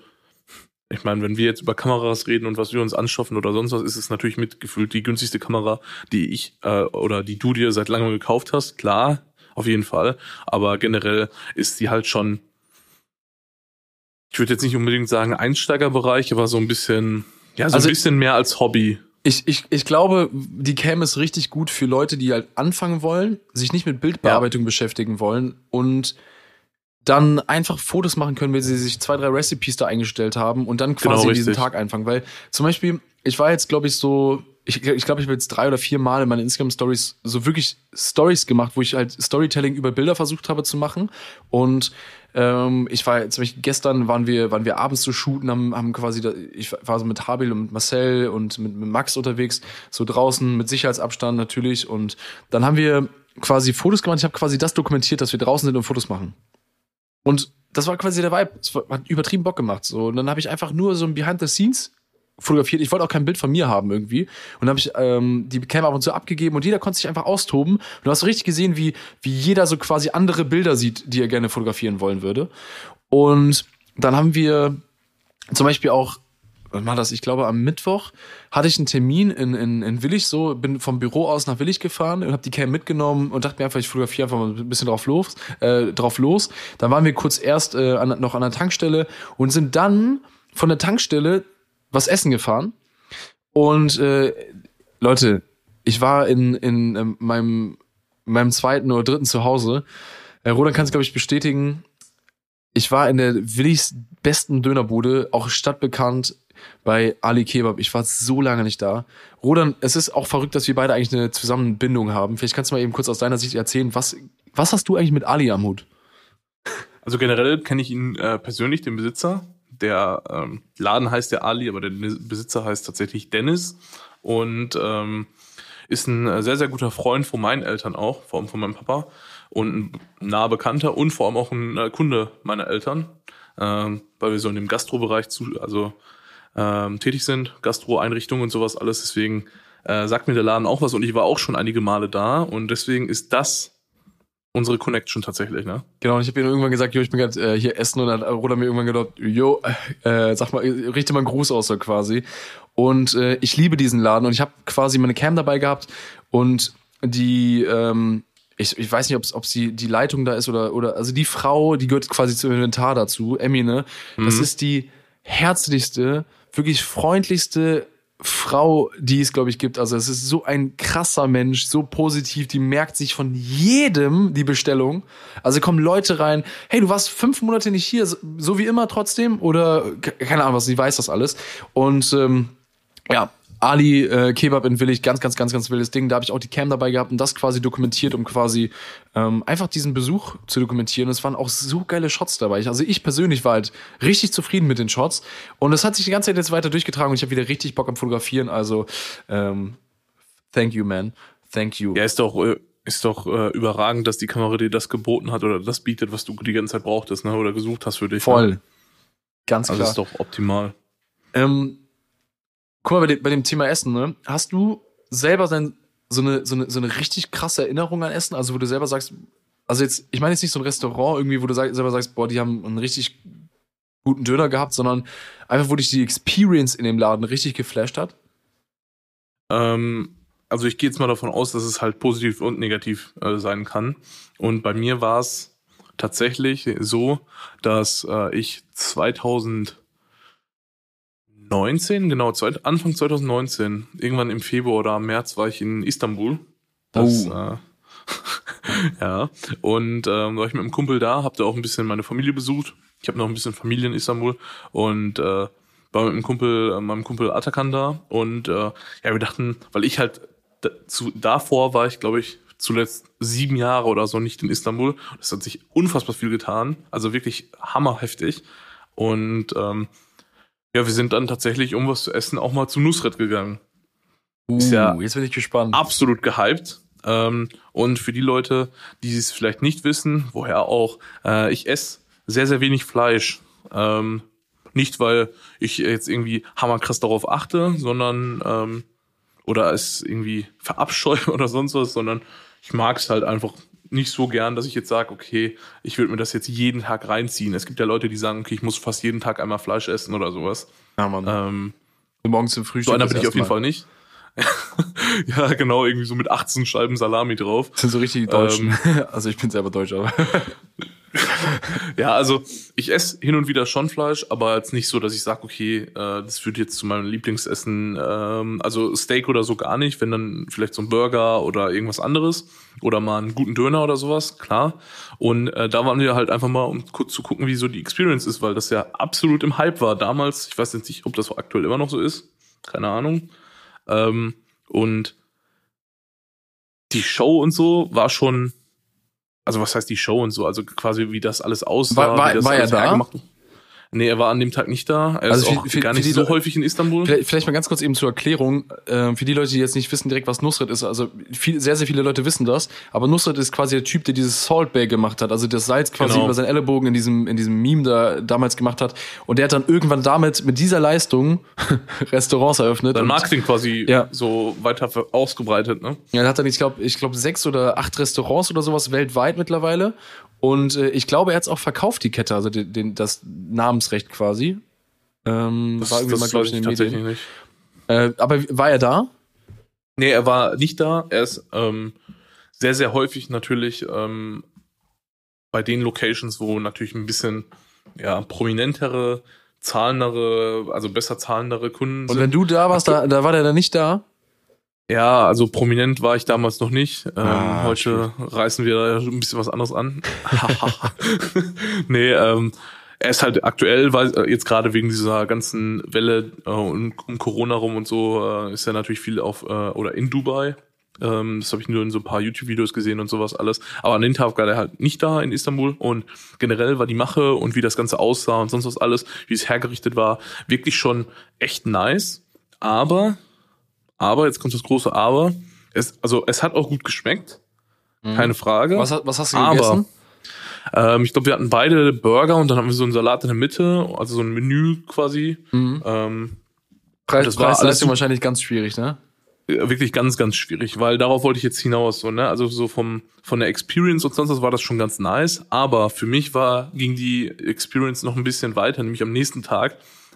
ich meine, wenn wir jetzt über Kameras reden und was wir uns anschaffen oder sonst was, ist es natürlich mitgefühlt die günstigste Kamera, die ich äh, oder die du dir seit langem gekauft hast. Klar, auf jeden Fall. Aber generell ist sie halt schon, ich würde jetzt nicht unbedingt sagen Einsteigerbereich, aber so ein bisschen, ja, so Also- ein bisschen mehr als Hobby. Ich, ich, ich glaube, die Cam ist richtig gut für Leute, die halt anfangen wollen, sich nicht mit Bildbearbeitung beschäftigen wollen und dann einfach Fotos machen können, wenn sie sich zwei, drei Recipes da eingestellt haben und dann quasi Genau, diesen. Tag einfangen. Weil zum Beispiel, ich war jetzt, glaube ich, so, ich, ich glaube, ich habe jetzt drei oder vier Mal in meinen Instagram-Stories so wirklich Stories gemacht, wo ich halt Storytelling über Bilder versucht habe zu machen. Und ähm, ich war zum Beispiel gestern waren wir, waren wir abends zu shooten, haben, haben quasi, da, ich war so mit Habil und mit Marcel und mit, mit Max unterwegs, so draußen mit Sicherheitsabstand natürlich. Und dann haben wir quasi Fotos gemacht. Ich habe quasi das dokumentiert, dass wir draußen sind und Fotos machen. Und das war quasi der Vibe. Es hat übertrieben Bock gemacht. So. Und dann habe ich einfach nur so ein Behind the Scenes fotografiert. Ich wollte auch kein Bild von mir haben irgendwie. Und dann habe ich ähm, die Cam ab und zu abgegeben und jeder konnte sich einfach austoben. Und du hast so richtig gesehen, wie, wie jeder so quasi andere Bilder sieht, die er gerne fotografieren wollen würde. Und dann haben wir zum Beispiel auch, wann war das? Ich glaube, am Mittwoch hatte ich einen Termin in, in, in Willig so, bin vom Büro aus nach Willig gefahren und habe die Cam mitgenommen und dachte mir einfach, ich fotografiere einfach mal ein bisschen drauf los. Äh, drauf los. Dann waren wir kurz erst äh, an, noch an der Tankstelle und sind dann von der Tankstelle was essen gefahren. Und äh, Leute, ich war in, in ähm, meinem, meinem zweiten oder dritten Zuhause. Äh, Roland kann es, glaube ich, bestätigen. Ich war in der Willis besten Dönerbude, auch stadtbekannt bei Ali Kebab. Ich war so lange nicht da. Roland, es ist auch verrückt, dass wir beide eigentlich eine Zusammenbindung haben. Vielleicht kannst du mal eben kurz aus deiner Sicht erzählen, was, was hast du eigentlich mit Ali am Hut? Also generell kenne ich ihn äh, persönlich, den Besitzer. Der ähm, Laden heißt der Ali, aber der Besitzer heißt tatsächlich Dennis. Und ähm, ist ein äh, sehr, sehr guter Freund von meinen Eltern auch, vor allem von meinem Papa. Und ein naher Bekannter und vor allem auch ein äh, Kunde meiner Eltern, ähm, weil wir so in dem Gastrobereich zu, also ähm, tätig sind, Gastro-Einrichtungen und sowas alles. Deswegen äh, sagt mir der Laden auch was. Und ich war auch schon einige Male da. Und deswegen ist das unsere Connection tatsächlich, ne? Genau, und ich habe ihm irgendwann gesagt, jo, ich bin gerade äh, hier essen und dann hat Roland mir irgendwann gedacht, jo, äh, sag mal, richte mal einen Gruß aus so quasi. Und äh, ich liebe diesen Laden und ich habe quasi meine Cam dabei gehabt und die, ähm, ich, ich weiß nicht, ob ob sie die Leitung da ist oder oder also die Frau, die gehört quasi zum Inventar dazu, Emmy, ne? Das ist die herzlichste, wirklich freundlichste Frau, die es, glaube ich, gibt. Also es ist so ein krasser Mensch, so positiv, die merkt sich von jedem die Bestellung. Also kommen Leute rein, hey, du warst fünf Monate nicht hier, so- wie immer trotzdem? Oder ke- keine Ahnung was, sie weiß das alles. Und ähm, ja, Ali äh, Kebab in Willig, ganz, ganz, ganz, ganz wildes Ding. Da habe ich auch die Cam dabei gehabt und das quasi dokumentiert, um quasi ähm, einfach diesen Besuch zu dokumentieren. Es waren auch so geile Shots dabei. Also ich persönlich war halt richtig zufrieden mit den Shots und es hat sich die ganze Zeit jetzt weiter durchgetragen und ich habe wieder richtig Bock am Fotografieren. Also ähm, thank you, man. Thank you. Ja, ist doch, äh, ist doch äh, überragend, dass die Kamera dir das geboten hat oder das bietet, was du die ganze Zeit brauchtest, ne? Oder gesucht hast für dich. Ne? Voll. Ganz Also klar. ist doch optimal. Ähm, guck mal, bei dem, bei dem Thema Essen, ne? Hast du selber sein, so, eine, so, eine, so eine richtig krasse Erinnerung an Essen? Also, wo du selber sagst, also jetzt, ich meine jetzt nicht so ein Restaurant irgendwie, wo du selber sagst, boah, die haben einen richtig guten Döner gehabt, sondern einfach, wo dich die Experience in dem Laden richtig geflasht hat? Ähm, also ich gehe jetzt mal davon aus, dass es halt positiv und negativ äh, sein kann. Und bei mir war es tatsächlich so, dass äh, ich 2019, genau, Anfang 2019, irgendwann im Februar oder März war ich in Istanbul. Das, Oh. äh, ja, und ähm, war ich mit einem Kumpel da, hab da auch ein bisschen meine Familie besucht. Ich habe noch ein bisschen Familie in Istanbul und äh, war mit einem Kumpel, äh, meinem Kumpel Atakan da und äh, ja, wir dachten, weil ich halt zu, davor war ich, glaube ich, zuletzt sieben Jahre oder so nicht in Istanbul. Das hat sich unfassbar viel getan, also wirklich hammerheftig. Und ähm, ja, wir sind dann tatsächlich, um was zu essen, auch mal zu Nusret gegangen. Ist ja Uh, jetzt bin ich gespannt. absolut gehypt. Ähm, und für die Leute, die es vielleicht nicht wissen, woher auch, äh, ich esse sehr, sehr wenig Fleisch. Ähm, nicht, weil ich jetzt irgendwie hammerkrass darauf achte, sondern ähm, oder es irgendwie verabscheue oder sonst was, sondern ich mag es halt einfach nicht so gern, dass ich jetzt sage, okay, ich würde mir das jetzt jeden Tag reinziehen. Es gibt ja Leute, die sagen, okay, ich muss fast jeden Tag einmal Fleisch essen oder sowas. Ja, Mann. Ähm, Morgens zum Frühstück. so einer bin ich auf jeden erste Fall nicht. ja, genau, irgendwie so mit 18 Scheiben Salami drauf. Das sind so richtig die Deutschen. Ähm. also ich bin selber Deutsch, aber. Ja, also ich esse hin und wieder schon Fleisch, aber jetzt nicht so, dass ich sage, okay, äh, das führt jetzt zu meinem Lieblingsessen. Ähm, also Steak oder so gar nicht, wenn dann vielleicht so ein Burger oder irgendwas anderes oder mal einen guten Döner oder sowas, klar. Und äh, da waren wir halt einfach mal, um kurz zu gucken, wie so die Experience ist, weil das ja absolut im Hype war damals. Ich weiß jetzt nicht, ob das aktuell immer noch so ist. Keine Ahnung. Ähm, und die Show und so war schon, also was heißt die Show und so, also quasi wie das alles aussah. War- war- wie das war alles da? hergemacht wurde. Nee, er war an dem Tag nicht da. Er Also ist für- auch für- gar nicht so häufig in Istanbul. Vielleicht, vielleicht mal ganz kurz eben zur Erklärung. Ähm, für die Leute, die jetzt nicht wissen direkt, was Nusret ist. Also viel, sehr, sehr viele Leute wissen das. Aber Nusret ist quasi der Typ, der dieses Salt Bay gemacht hat. Also das Salz quasi Genau. über seinen Ellenbogen in diesem, in diesem Meme da damals gemacht hat. Und der hat dann irgendwann damit, mit dieser Leistung, Restaurants eröffnet. Sein Marketing quasi Ja. so weiter ausgebreitet, ne? Ja, er hat dann, ich glaube, ich glaube, sechs oder acht Restaurants oder sowas weltweit mittlerweile. Und äh, ich glaube, er hat es auch verkauft, die Kette, also den, den, das Namensrecht quasi. Ähm, Das, war irgendwie das mal, glaube ich, in den tatsächlich Medien. nicht. Äh, aber war er da? Nee, er war nicht da. Er ist ähm, sehr, sehr häufig natürlich ähm, bei den Locations, wo natürlich ein bisschen ja, prominentere, zahlendere, also besser zahlendere Kunden Und sind. wenn du da warst, da, da war der dann nicht da? Ja, also prominent war ich damals noch nicht. Ähm, Ah, heute reißen wir da ein bisschen was anderes an. nee, ähm, er ist halt aktuell, weil äh, jetzt gerade wegen dieser ganzen Welle äh, um, um Corona rum und so, äh, ist er natürlich viel auf äh, oder in Dubai. Ähm, das habe ich nur in so ein paar YouTube-Videos gesehen und sowas alles. Aber an den Tag war er halt nicht da in Istanbul und generell war die Mache und wie das Ganze aussah und sonst was alles, wie es hergerichtet war, wirklich schon echt nice. Aber aber, jetzt kommt das große Aber. Es, also, es hat auch gut geschmeckt. Keine Frage. Was, hast- was hast du Aber- gegessen? Ähm, ich glaube, wir hatten beide Burger und dann haben wir so einen Salat in der Mitte, also so ein Menü quasi. Mhm. Ähm, Preis, das war alles wahrscheinlich ganz schwierig, ne? wirklich ganz, ganz schwierig, weil darauf wollte ich jetzt hinaus, so, ne? Also so vom, von der Experience und sonst was war das schon ganz nice. Aber für mich war, ging die Experience noch ein bisschen weiter, nämlich am nächsten Tag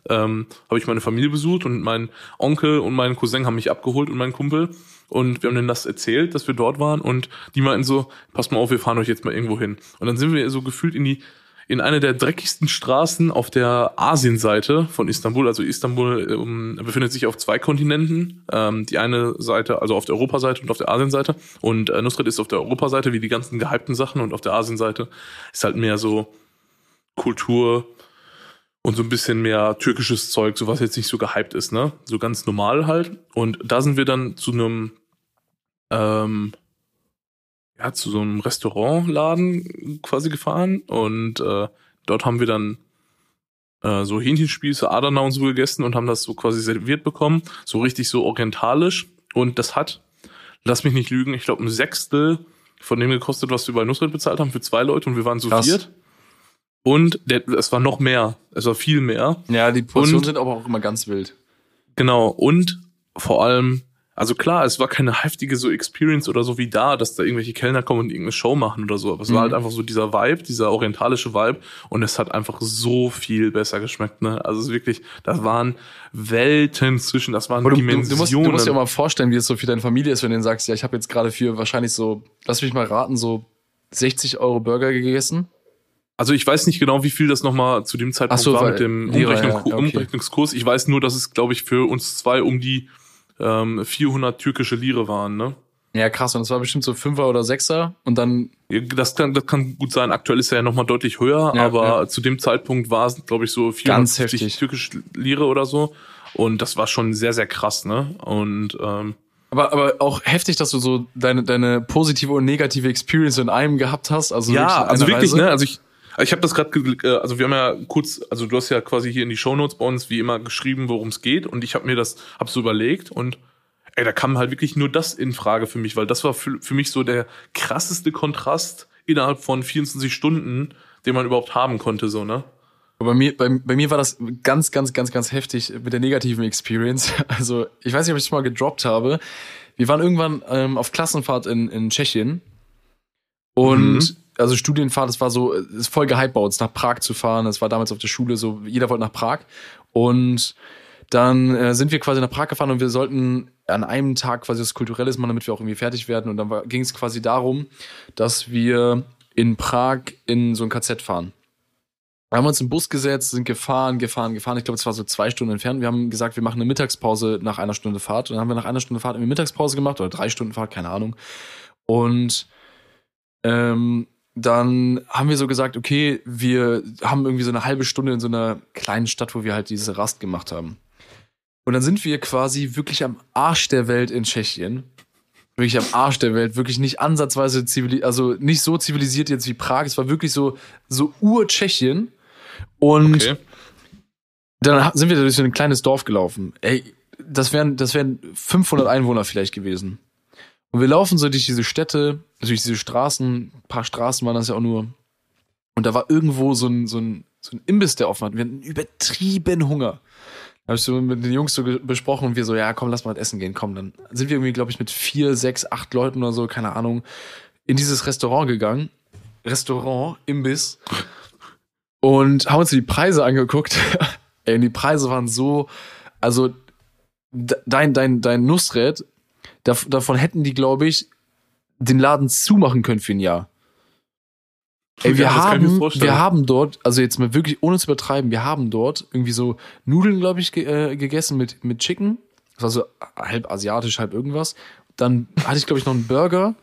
ähm, habe ich meine Familie besucht und mein Onkel und mein Cousin haben mich abgeholt und mein Kumpel. Und wir haben denen das erzählt, dass wir dort waren und die meinten so, passt mal auf, wir fahren euch jetzt mal irgendwo hin. Und dann sind wir so gefühlt in die, in eine der dreckigsten Straßen auf der Asienseite von Istanbul. Also Istanbul ähm, befindet sich auf zwei Kontinenten. Ähm, die eine Seite, also auf der Europaseite und auf der Asienseite. Und äh, Nusret ist auf der Europaseite, wie die ganzen gehypten Sachen. Und auf der Asienseite ist halt mehr so Kultur und so ein bisschen mehr türkisches Zeug, so was jetzt nicht so gehypt ist, ne? So ganz normal halt. Und da sind wir dann zu einem ähm, ja, zu so einem Restaurantladen quasi gefahren und äh, dort haben wir dann äh, so Hähnchenspieße, Adana und so gegessen und haben das so quasi serviert bekommen, so richtig so orientalisch und das hat, lass mich nicht lügen, ich glaube ein Sechstel von dem gekostet, was wir bei Nusret bezahlt haben für zwei Leute und wir waren zu Krass. viert. Und der, es war noch mehr. Es war viel mehr. Ja, die Portionen Und- sind aber auch immer ganz wild. Genau. Und vor allem, also klar, es war keine heftige so Experience oder so wie da, dass da irgendwelche Kellner kommen und irgendeine Show machen oder so. Aber es war Mhm. halt einfach so dieser Vibe, dieser orientalische Vibe. Und es hat einfach so viel besser geschmeckt, ne? Also es ist wirklich, das waren Welten zwischen, das waren du, Dimensionen. du, musst, du musst dir auch mal vorstellen, wie es so für deine Familie ist, wenn du denen sagst, ja, ich habe jetzt gerade für wahrscheinlich so, lass mich mal raten, so 60 Euro Burger gegessen. Also ich weiß nicht genau, wie viel das nochmal zu dem Zeitpunkt so, war mit dem Umrechnung, ja, okay. Umrechnungskurs. Ich weiß nur, dass es, glaube ich, für uns zwei um die ähm, 400 türkische Lire waren. Ne? Ja, krass. Und das war bestimmt so Fünfer oder Sechser. Und dann, Das kann, das kann gut sein. Aktuell ist er ja nochmal deutlich höher, Ja, aber ja. zu dem Zeitpunkt war es, glaube ich, so Ganz 450 heftig. türkische Lire oder so. Und das war schon sehr, sehr krass. Ne? Und ähm, aber, aber auch heftig, dass du so deine, deine positive und negative Experience in einem gehabt hast. Also ja, in also wirklich, Reise. ne? Also ich, ich habe das gerade, also wir haben ja kurz, also du hast ja quasi hier in die Shownotes bei uns wie immer geschrieben, worum es geht, und ich habe mir das, hab so überlegt und ey, da kam halt wirklich nur das in Frage für mich, weil das war für, für mich so der krasseste Kontrast innerhalb von 24 Stunden, den man überhaupt haben konnte, so ne? Bei mir, bei, bei mir war das ganz, ganz, ganz, ganz heftig mit der negativen Experience. Also, ich weiß nicht, ob ich es mal gedroppt habe. Wir waren irgendwann ähm, auf Klassenfahrt in, in Tschechien. Und Mhm. Also Studienfahrt, es war so, ist voll gehypt bei uns, nach Prag zu fahren. Das war damals auf der Schule so, jeder wollte nach Prag. Und dann äh, sind wir quasi nach Prag gefahren und wir sollten an einem Tag quasi das Kulturelles machen, damit wir auch irgendwie fertig werden. Und dann ging es quasi darum, dass wir in Prag in so ein KZ fahren. Wir haben uns im Bus gesetzt, sind gefahren, gefahren, gefahren. Ich glaube, es war so zwei Stunden entfernt. Wir haben gesagt, wir machen eine Mittagspause nach einer Stunde Fahrt. Und dann haben wir nach einer Stunde Fahrt eine Mittagspause gemacht oder drei Stunden Fahrt, keine Ahnung. Und ähm, dann haben wir so gesagt, okay, wir haben irgendwie so eine halbe Stunde in so einer kleinen Stadt, wo wir halt diese Rast gemacht haben. Und dann sind wir quasi wirklich am Arsch der Welt in Tschechien. Wirklich am Arsch der Welt, wirklich nicht ansatzweise zivilisiert, also nicht so zivilisiert jetzt wie Prag. Es war wirklich so, so Ur-Tschechien. Und Okay. dann sind wir durch so ein kleines Dorf gelaufen. Ey, das wären, das wären 500 Einwohner vielleicht gewesen. Und wir laufen so durch diese Städte, durch diese Straßen, ein paar Straßen waren das ja auch nur. Und da war irgendwo so ein, so ein, so ein Imbiss, der offen hat. Wir hatten übertrieben Hunger. Da habe ich so mit den Jungs so besprochen und wir so, ja, komm, lass mal essen gehen, komm. Dann sind wir irgendwie, glaube ich, mit vier, sechs, acht Leuten oder so, keine Ahnung, in dieses Restaurant gegangen. Restaurant, Imbiss. Und haben uns die Preise angeguckt. Ey, und die Preise waren so, also de- dein, dein, dein Nussred, dav- davon hätten die, glaube ich, den Laden zumachen können für ein Jahr. Ey, wir Ja, haben, wir haben dort, also jetzt mal wirklich ohne zu übertreiben, wir haben dort irgendwie so Nudeln, glaube ich, ge äh, gegessen mit, mit Chicken. Das war so halb asiatisch, halb irgendwas. Dann hatte ich, glaube ich, noch einen Burger.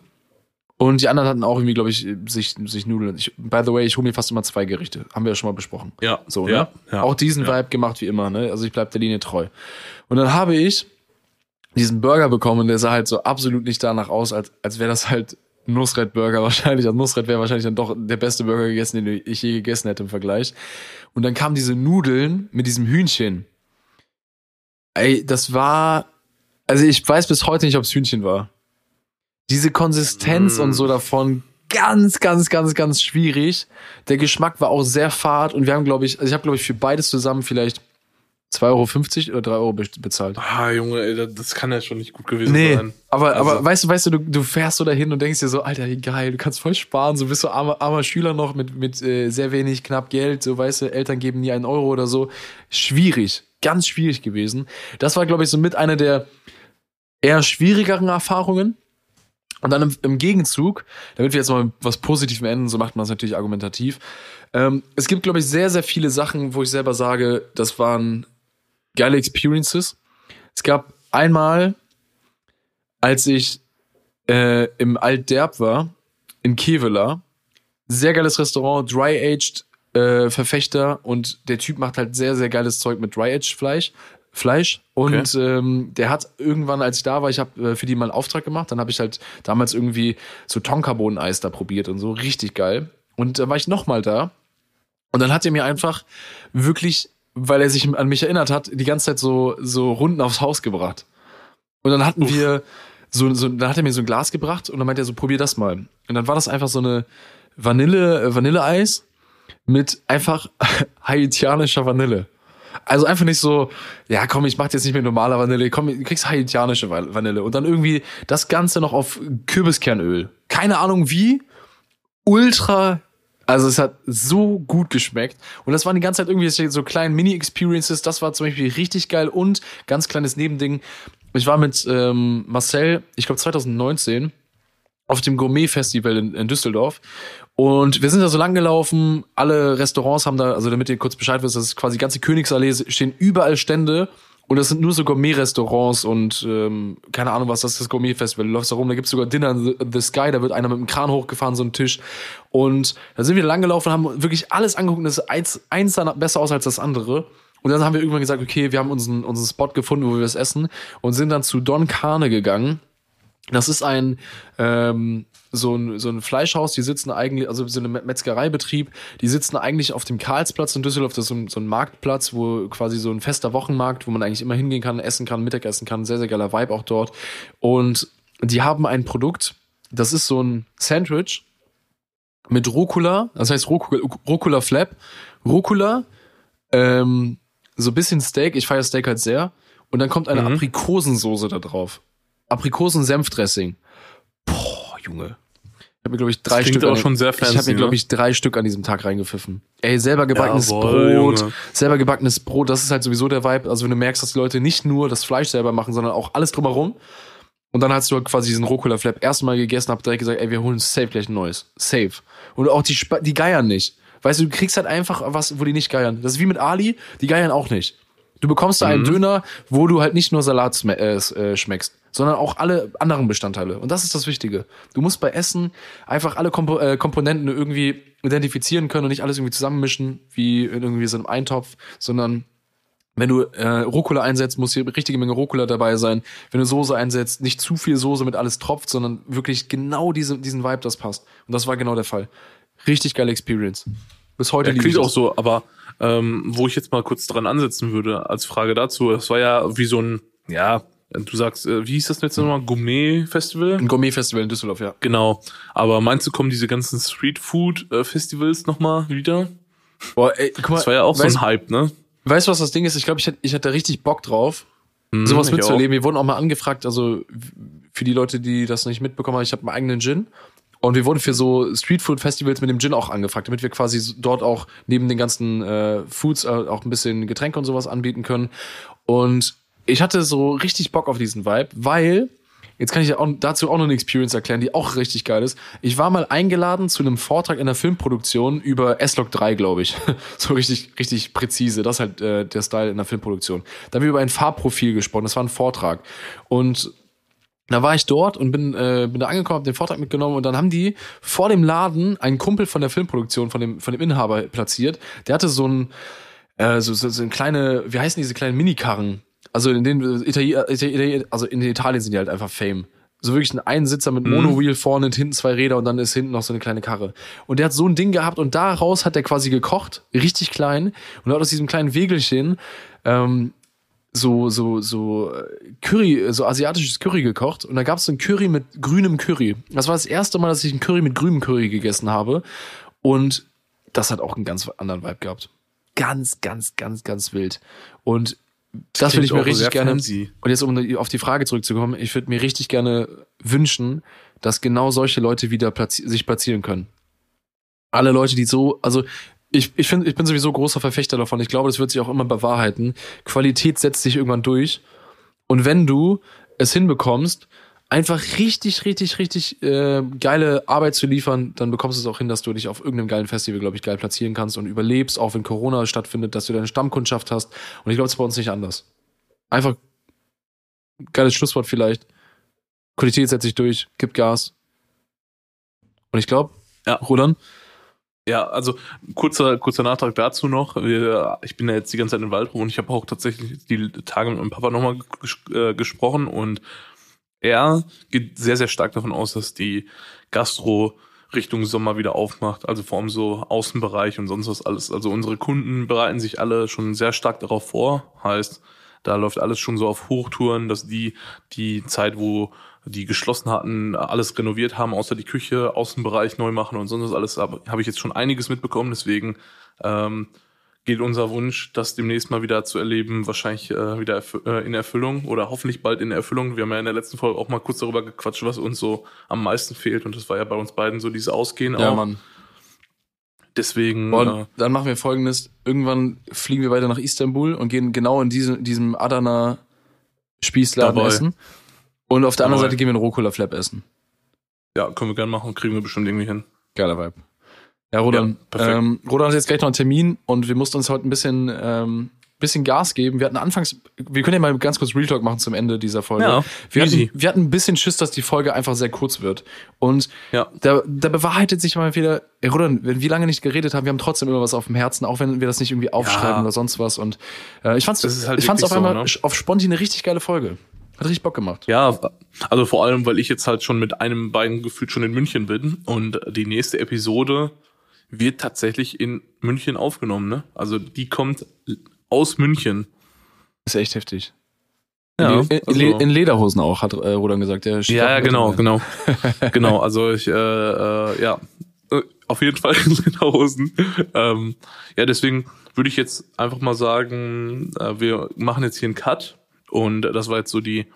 Und die anderen hatten auch irgendwie, glaube ich, sich, sich Nudeln. Ich, by the way, ich hole mir fast immer zwei Gerichte. Haben wir ja schon mal besprochen. Ja, So, ja, ne? ja. Auch diesen. Vibe gemacht wie immer, ne? Also ich bleib der Linie treu. Und dann habe ich diesen Burger bekommen und der sah halt so absolut nicht danach aus, als, als wäre das halt ein Nusret-Burger wahrscheinlich. Also Nusret wäre wahrscheinlich dann doch der beste Burger gegessen, den ich je gegessen hätte im Vergleich. Und dann kamen diese Nudeln mit diesem Hühnchen. Ey, das war, also ich weiß bis heute nicht, ob es Hühnchen war. Diese Konsistenz Mm. und so davon, ganz, ganz, ganz, ganz schwierig. Der Geschmack war auch sehr fad und wir haben, glaube ich, also ich habe, glaube ich, für beides zusammen vielleicht 2,50 Euro oder 3 Euro be- bezahlt. Ah, Junge, ey, das- kann ja schon nicht gut gewesen Nee, sein. aber, Also- aber weißt du, weißt du, du, du fährst so dahin und denkst dir so, Alter, geil, du kannst voll sparen, so bist du armer, armer Schüler noch mit, mit äh, sehr wenig knapp Geld, so weißt du, Eltern geben nie einen Euro oder so. Schwierig, ganz schwierig gewesen. Das war, glaube ich, so mit einer der eher schwierigeren Erfahrungen. Und dann im, im Gegenzug, damit wir jetzt mal was Positivem enden, so macht man es natürlich argumentativ. Ähm, es gibt, glaube ich, sehr, sehr viele Sachen, wo ich selber sage, das waren geile Experiences. Es gab einmal, als ich äh, im Altderb war, in Kevela, sehr geiles Restaurant, Dry-Aged äh, Verfechter und der Typ macht halt sehr, sehr geiles Zeug mit Dry-Aged Fleisch. Fleisch und Okay. ähm, der hat irgendwann, als ich da war, ich habe äh, für die mal einen Auftrag gemacht, dann habe ich halt damals irgendwie so Tonkabohnen-Eis da probiert und so, richtig geil. Und dann war ich nochmal da und dann hat er mir einfach wirklich, weil er sich an mich erinnert hat, die ganze Zeit so, so Runden aufs Haus gebracht. Und dann hatten Uff. wir so, so, dann hat er mir so ein Glas gebracht und dann meinte er so, probier das mal. Und dann war das einfach so eine Vanille, Vanilleeis mit einfach haitianischer Vanille. Also einfach nicht so, ja komm, ich mach jetzt nicht mehr normaler Vanille, komm, du kriegst haitianische Vanille und dann irgendwie das Ganze noch auf Kürbiskernöl. Keine Ahnung wie, ultra, also es hat so gut geschmeckt. Und das waren die ganze Zeit irgendwie so kleine Mini-Experiences, das war zum Beispiel richtig geil. Und ganz kleines Nebending, ich war mit ähm, Marcel, ich glaube 2019, auf dem Gourmet-Festival in, in Düsseldorf. Und wir sind da so lang gelaufen, alle Restaurants haben da, also damit ihr kurz Bescheid wisst, das ist quasi die ganze Königsallee, stehen überall Stände und das sind nur so Gourmet-Restaurants und ähm, keine Ahnung, was das ist, das Gourmet-Festival. Du läufst da rum, da gibt's sogar Dinner in the, Sky, da wird einer mit dem Kran hochgefahren, so ein Tisch. Und da sind wir lang gelaufen, haben wirklich alles angeguckt und das eins, eins dann besser aus als das andere. Und dann haben wir irgendwann gesagt, okay, wir haben unseren, unseren Spot gefunden, wo wir das essen und sind dann zu Don Carne gegangen. Das ist ein ähm, so ein, so ein Fleischhaus, die sitzen eigentlich, also so ein Metzgereibetrieb, die sitzen eigentlich auf dem Karlsplatz in Düsseldorf, das ist so ein, so ein Marktplatz, wo quasi so ein fester Wochenmarkt, wo man eigentlich immer hingehen kann, essen kann, Mittagessen kann, sehr, sehr geiler Vibe auch dort. Und die haben ein Produkt, das ist so ein Sandwich mit Rucola, das heißt Rucola, Rucola Flap, Rucola, ähm, so bisschen Steak, ich feiere Steak halt sehr, und dann kommt eine mhm. Aprikosensoße da drauf. Aprikosen-Senfdressing. Junge. Ich habe mir, glaube ich, drei Stück. Auch schon sehr fancy, ich habe mir, glaube ich, drei Stück an diesem Tag reingepfiffen. Ey, selber gebackenes Jawohl, Brot. Junge. Selber gebackenes Brot, das ist halt sowieso der Vibe. Also wenn du merkst, dass die Leute nicht nur das Fleisch selber machen, sondern auch alles drumherum. Und dann hast du halt quasi diesen Rucola Flap erstmal gegessen, hab direkt gesagt, ey, wir holen safe gleich ein neues. Safe. Und auch die, Sp die geiern nicht. Weißt du, du kriegst halt einfach was, wo die nicht geiern. Das ist wie mit Ali, die geiern auch nicht. Du bekommst da mhm. einen Döner, wo du halt nicht nur Salat äh, äh, schmeckst, sondern auch alle anderen Bestandteile. Und das ist das Wichtige. Du musst bei Essen einfach alle Kompo äh, Komponenten irgendwie identifizieren können und nicht alles irgendwie zusammenmischen, wie in irgendwie so einem Eintopf, sondern wenn du äh, Rucola einsetzt, muss hier richtige Menge Rucola dabei sein. Wenn du Soße einsetzt, nicht zu viel Soße mit alles tropft, sondern wirklich genau diese, diesen Vibe, das passt. Und das war genau der Fall. Richtig geile Experience. Bis heute ja, klingt auch so, aber ähm, wo ich jetzt mal kurz dran ansetzen würde, als Frage dazu, das war ja wie so ein, ja, du sagst, äh, wie hieß das jetzt nochmal? Gourmet-Festival? Ein Gourmet-Festival in Düsseldorf, ja. Genau. Aber meinst du, kommen diese ganzen Street-Food-Festivals nochmal wieder? Boah, ey, guck mal. Das war ja auch weißt, so ein Hype, ne? Weißt du, was das Ding ist? Ich glaube, ich hätte ich richtig Bock drauf, hm, sowas mitzuerleben. Wir wurden auch mal angefragt, also für die Leute, die das nicht mitbekommen haben, ich habe meinen eigenen Gin und wir wurden für so Streetfood-Festivals mit dem Gin auch angefragt, damit wir quasi dort auch neben den ganzen äh, Foods äh, auch ein bisschen Getränke und sowas anbieten können. Und ich hatte so richtig Bock auf diesen Vibe, weil Jetzt kann ich dazu auch noch eine Experience erklären, die auch richtig geil ist. Ich war mal eingeladen zu einem Vortrag in der Filmproduktion über S-Log 3, glaube ich. so richtig, richtig präzise. Das ist halt äh, der Style in der Filmproduktion. Da haben wir über ein Farbprofil gesprochen. Das war ein Vortrag. Und da war ich dort und bin, äh, bin da angekommen, hab den Vortrag mitgenommen und dann haben die vor dem Laden einen Kumpel von der Filmproduktion, von dem, von dem Inhaber platziert. Der hatte so ein, äh, so, so, so ein kleine, wie heißen diese kleinen Minikarren? Also in den Itali Itali also in Italien sind die halt einfach Fame. So wirklich ein Einsitzer mit mhm. Monowheel vorne und hinten zwei Räder und dann ist hinten noch so eine kleine Karre. Und der hat so ein Ding gehabt und daraus hat er quasi gekocht, richtig klein, und hat aus diesem kleinen Wegelchen ähm, so so so äh, Curry, so asiatisches Curry gekocht und da gab es ein Curry mit grünem Curry. Das war das erste Mal, dass ich ein Curry mit grünem Curry gegessen habe und das hat auch einen ganz anderen Vibe gehabt. Ganz, ganz, ganz, ganz wild. Und das, das würde ich mir richtig gerne. Fancy. Und jetzt um auf die Frage zurückzukommen, ich würde mir richtig gerne wünschen, dass genau solche Leute wieder platzi sich platzieren können. Alle Leute, die so, also ich, ich, find, ich bin sowieso großer Verfechter davon. Ich glaube, das wird sich auch immer bewahrheiten. Qualität setzt sich irgendwann durch. Und wenn du es hinbekommst, einfach richtig, richtig, richtig äh, geile Arbeit zu liefern, dann bekommst du es auch hin, dass du dich auf irgendeinem geilen Festival, glaube ich, geil platzieren kannst und überlebst, auch wenn Corona stattfindet, dass du deine Stammkundschaft hast. Und ich glaube, es ist bei uns nicht anders. Einfach geiles Schlusswort vielleicht. Qualität setzt sich durch, gib Gas. Und ich glaube, ja. Roland, ja, also kurzer, kurzer Nachtrag dazu noch. Ich bin ja jetzt die ganze Zeit in Waldruf und ich habe auch tatsächlich die Tage mit meinem Papa nochmal ges äh, gesprochen und er geht sehr, sehr stark davon aus, dass die Gastro Richtung Sommer wieder aufmacht, also vor allem so Außenbereich und sonst was alles. Also unsere Kunden bereiten sich alle schon sehr stark darauf vor. Heißt, da läuft alles schon so auf Hochtouren, dass die die Zeit, wo die geschlossen hatten, alles renoviert haben, außer die Küche, Außenbereich neu machen und sonst alles. Aber habe ich jetzt schon einiges mitbekommen, deswegen ähm, geht unser Wunsch, das demnächst mal wieder zu erleben, wahrscheinlich äh, wieder erf äh, in Erfüllung oder hoffentlich bald in Erfüllung. Wir haben ja in der letzten Folge auch mal kurz darüber gequatscht, was uns so am meisten fehlt und das war ja bei uns beiden so dieses Ausgehen Ja, auch. Mann. Deswegen Und äh, dann machen wir folgendes. Irgendwann fliegen wir weiter nach Istanbul und gehen genau in diese, diesem Adana Spießladen Dabei. essen. Und auf der anderen Dabei. Seite gehen wir einen Rucola Flap essen. ja, können wir gerne machen, kriegen wir bestimmt irgendwie hin. Geiler Vibe. Ja, Rodan. Ja, perfekt. ähm, Rodan hat jetzt gleich noch einen Termin und wir mussten uns heute ein bisschen, ähm, bisschen Gas geben. Wir hatten anfangs, wir können ja mal ganz kurz Real Talk machen zum Ende dieser Folge. Ja, wir, easy. hatten, wir hatten ein bisschen Schiss, dass die Folge einfach sehr kurz wird. Und Ja. da, da bewahrheitet sich mal wieder, ey, Rodan, wenn wir lange nicht geredet haben, wir haben trotzdem immer was auf dem Herzen, auch wenn wir das nicht irgendwie aufschreiben Ja. oder sonst was. Und äh, ich fand's, halt ich fand's auf einmal so, ne? auf Sponti eine richtig geile Folge. Hat richtig Bock gemacht. Ja, also vor allem, weil ich jetzt halt schon mit einem Bein gefühlt schon in München bin und die nächste Episode wird tatsächlich in München aufgenommen, ne? Also die kommt aus München. Ist echt heftig. Ja, in, also- in Lederhosen auch, hat äh, Rodan gesagt. Ja, ja, genau, genau. genau, also ich, äh, äh, ja, äh, auf jeden Fall in Lederhosen. Ähm, ja, deswegen würde ich jetzt einfach mal sagen, äh, wir machen jetzt hier einen Cut und das war jetzt so die,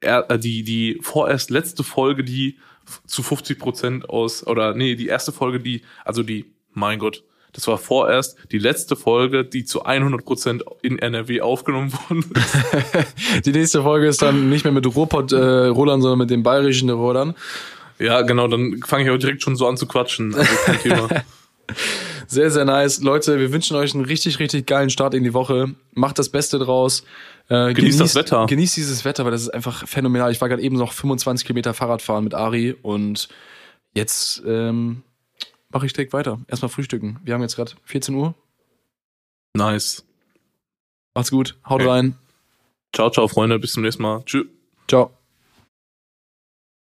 äh, die, die vorerst letzte Folge, die zu 50 Prozent aus, oder nee, die erste Folge, die, also die, mein Gott, das war vorerst die letzte Folge, die zu 100 Prozent in NRW aufgenommen worden ist. Die nächste Folge ist dann nicht mehr mit Ruhrpott äh, Roland, sondern mit dem bayerischen Roland. Ja, genau, dann fange ich auch direkt schon so an zu quatschen. Also kein Thema. Sehr, sehr nice. Leute, wir wünschen euch einen richtig, richtig geilen Start in die Woche. Macht das Beste draus. Äh, Genießt das Wetter. Genießt dieses Wetter, weil das ist einfach phänomenal. Ich war gerade eben noch 25 Kilometer Fahrrad fahren mit Ari und jetzt ähm, mache ich direkt weiter. Erstmal frühstücken. Wir haben jetzt gerade 14 Uhr. Nice. Macht's gut. Haut Okay. rein. Ciao, ciao, Freunde. Bis zum nächsten Mal. Tschüss. Ciao.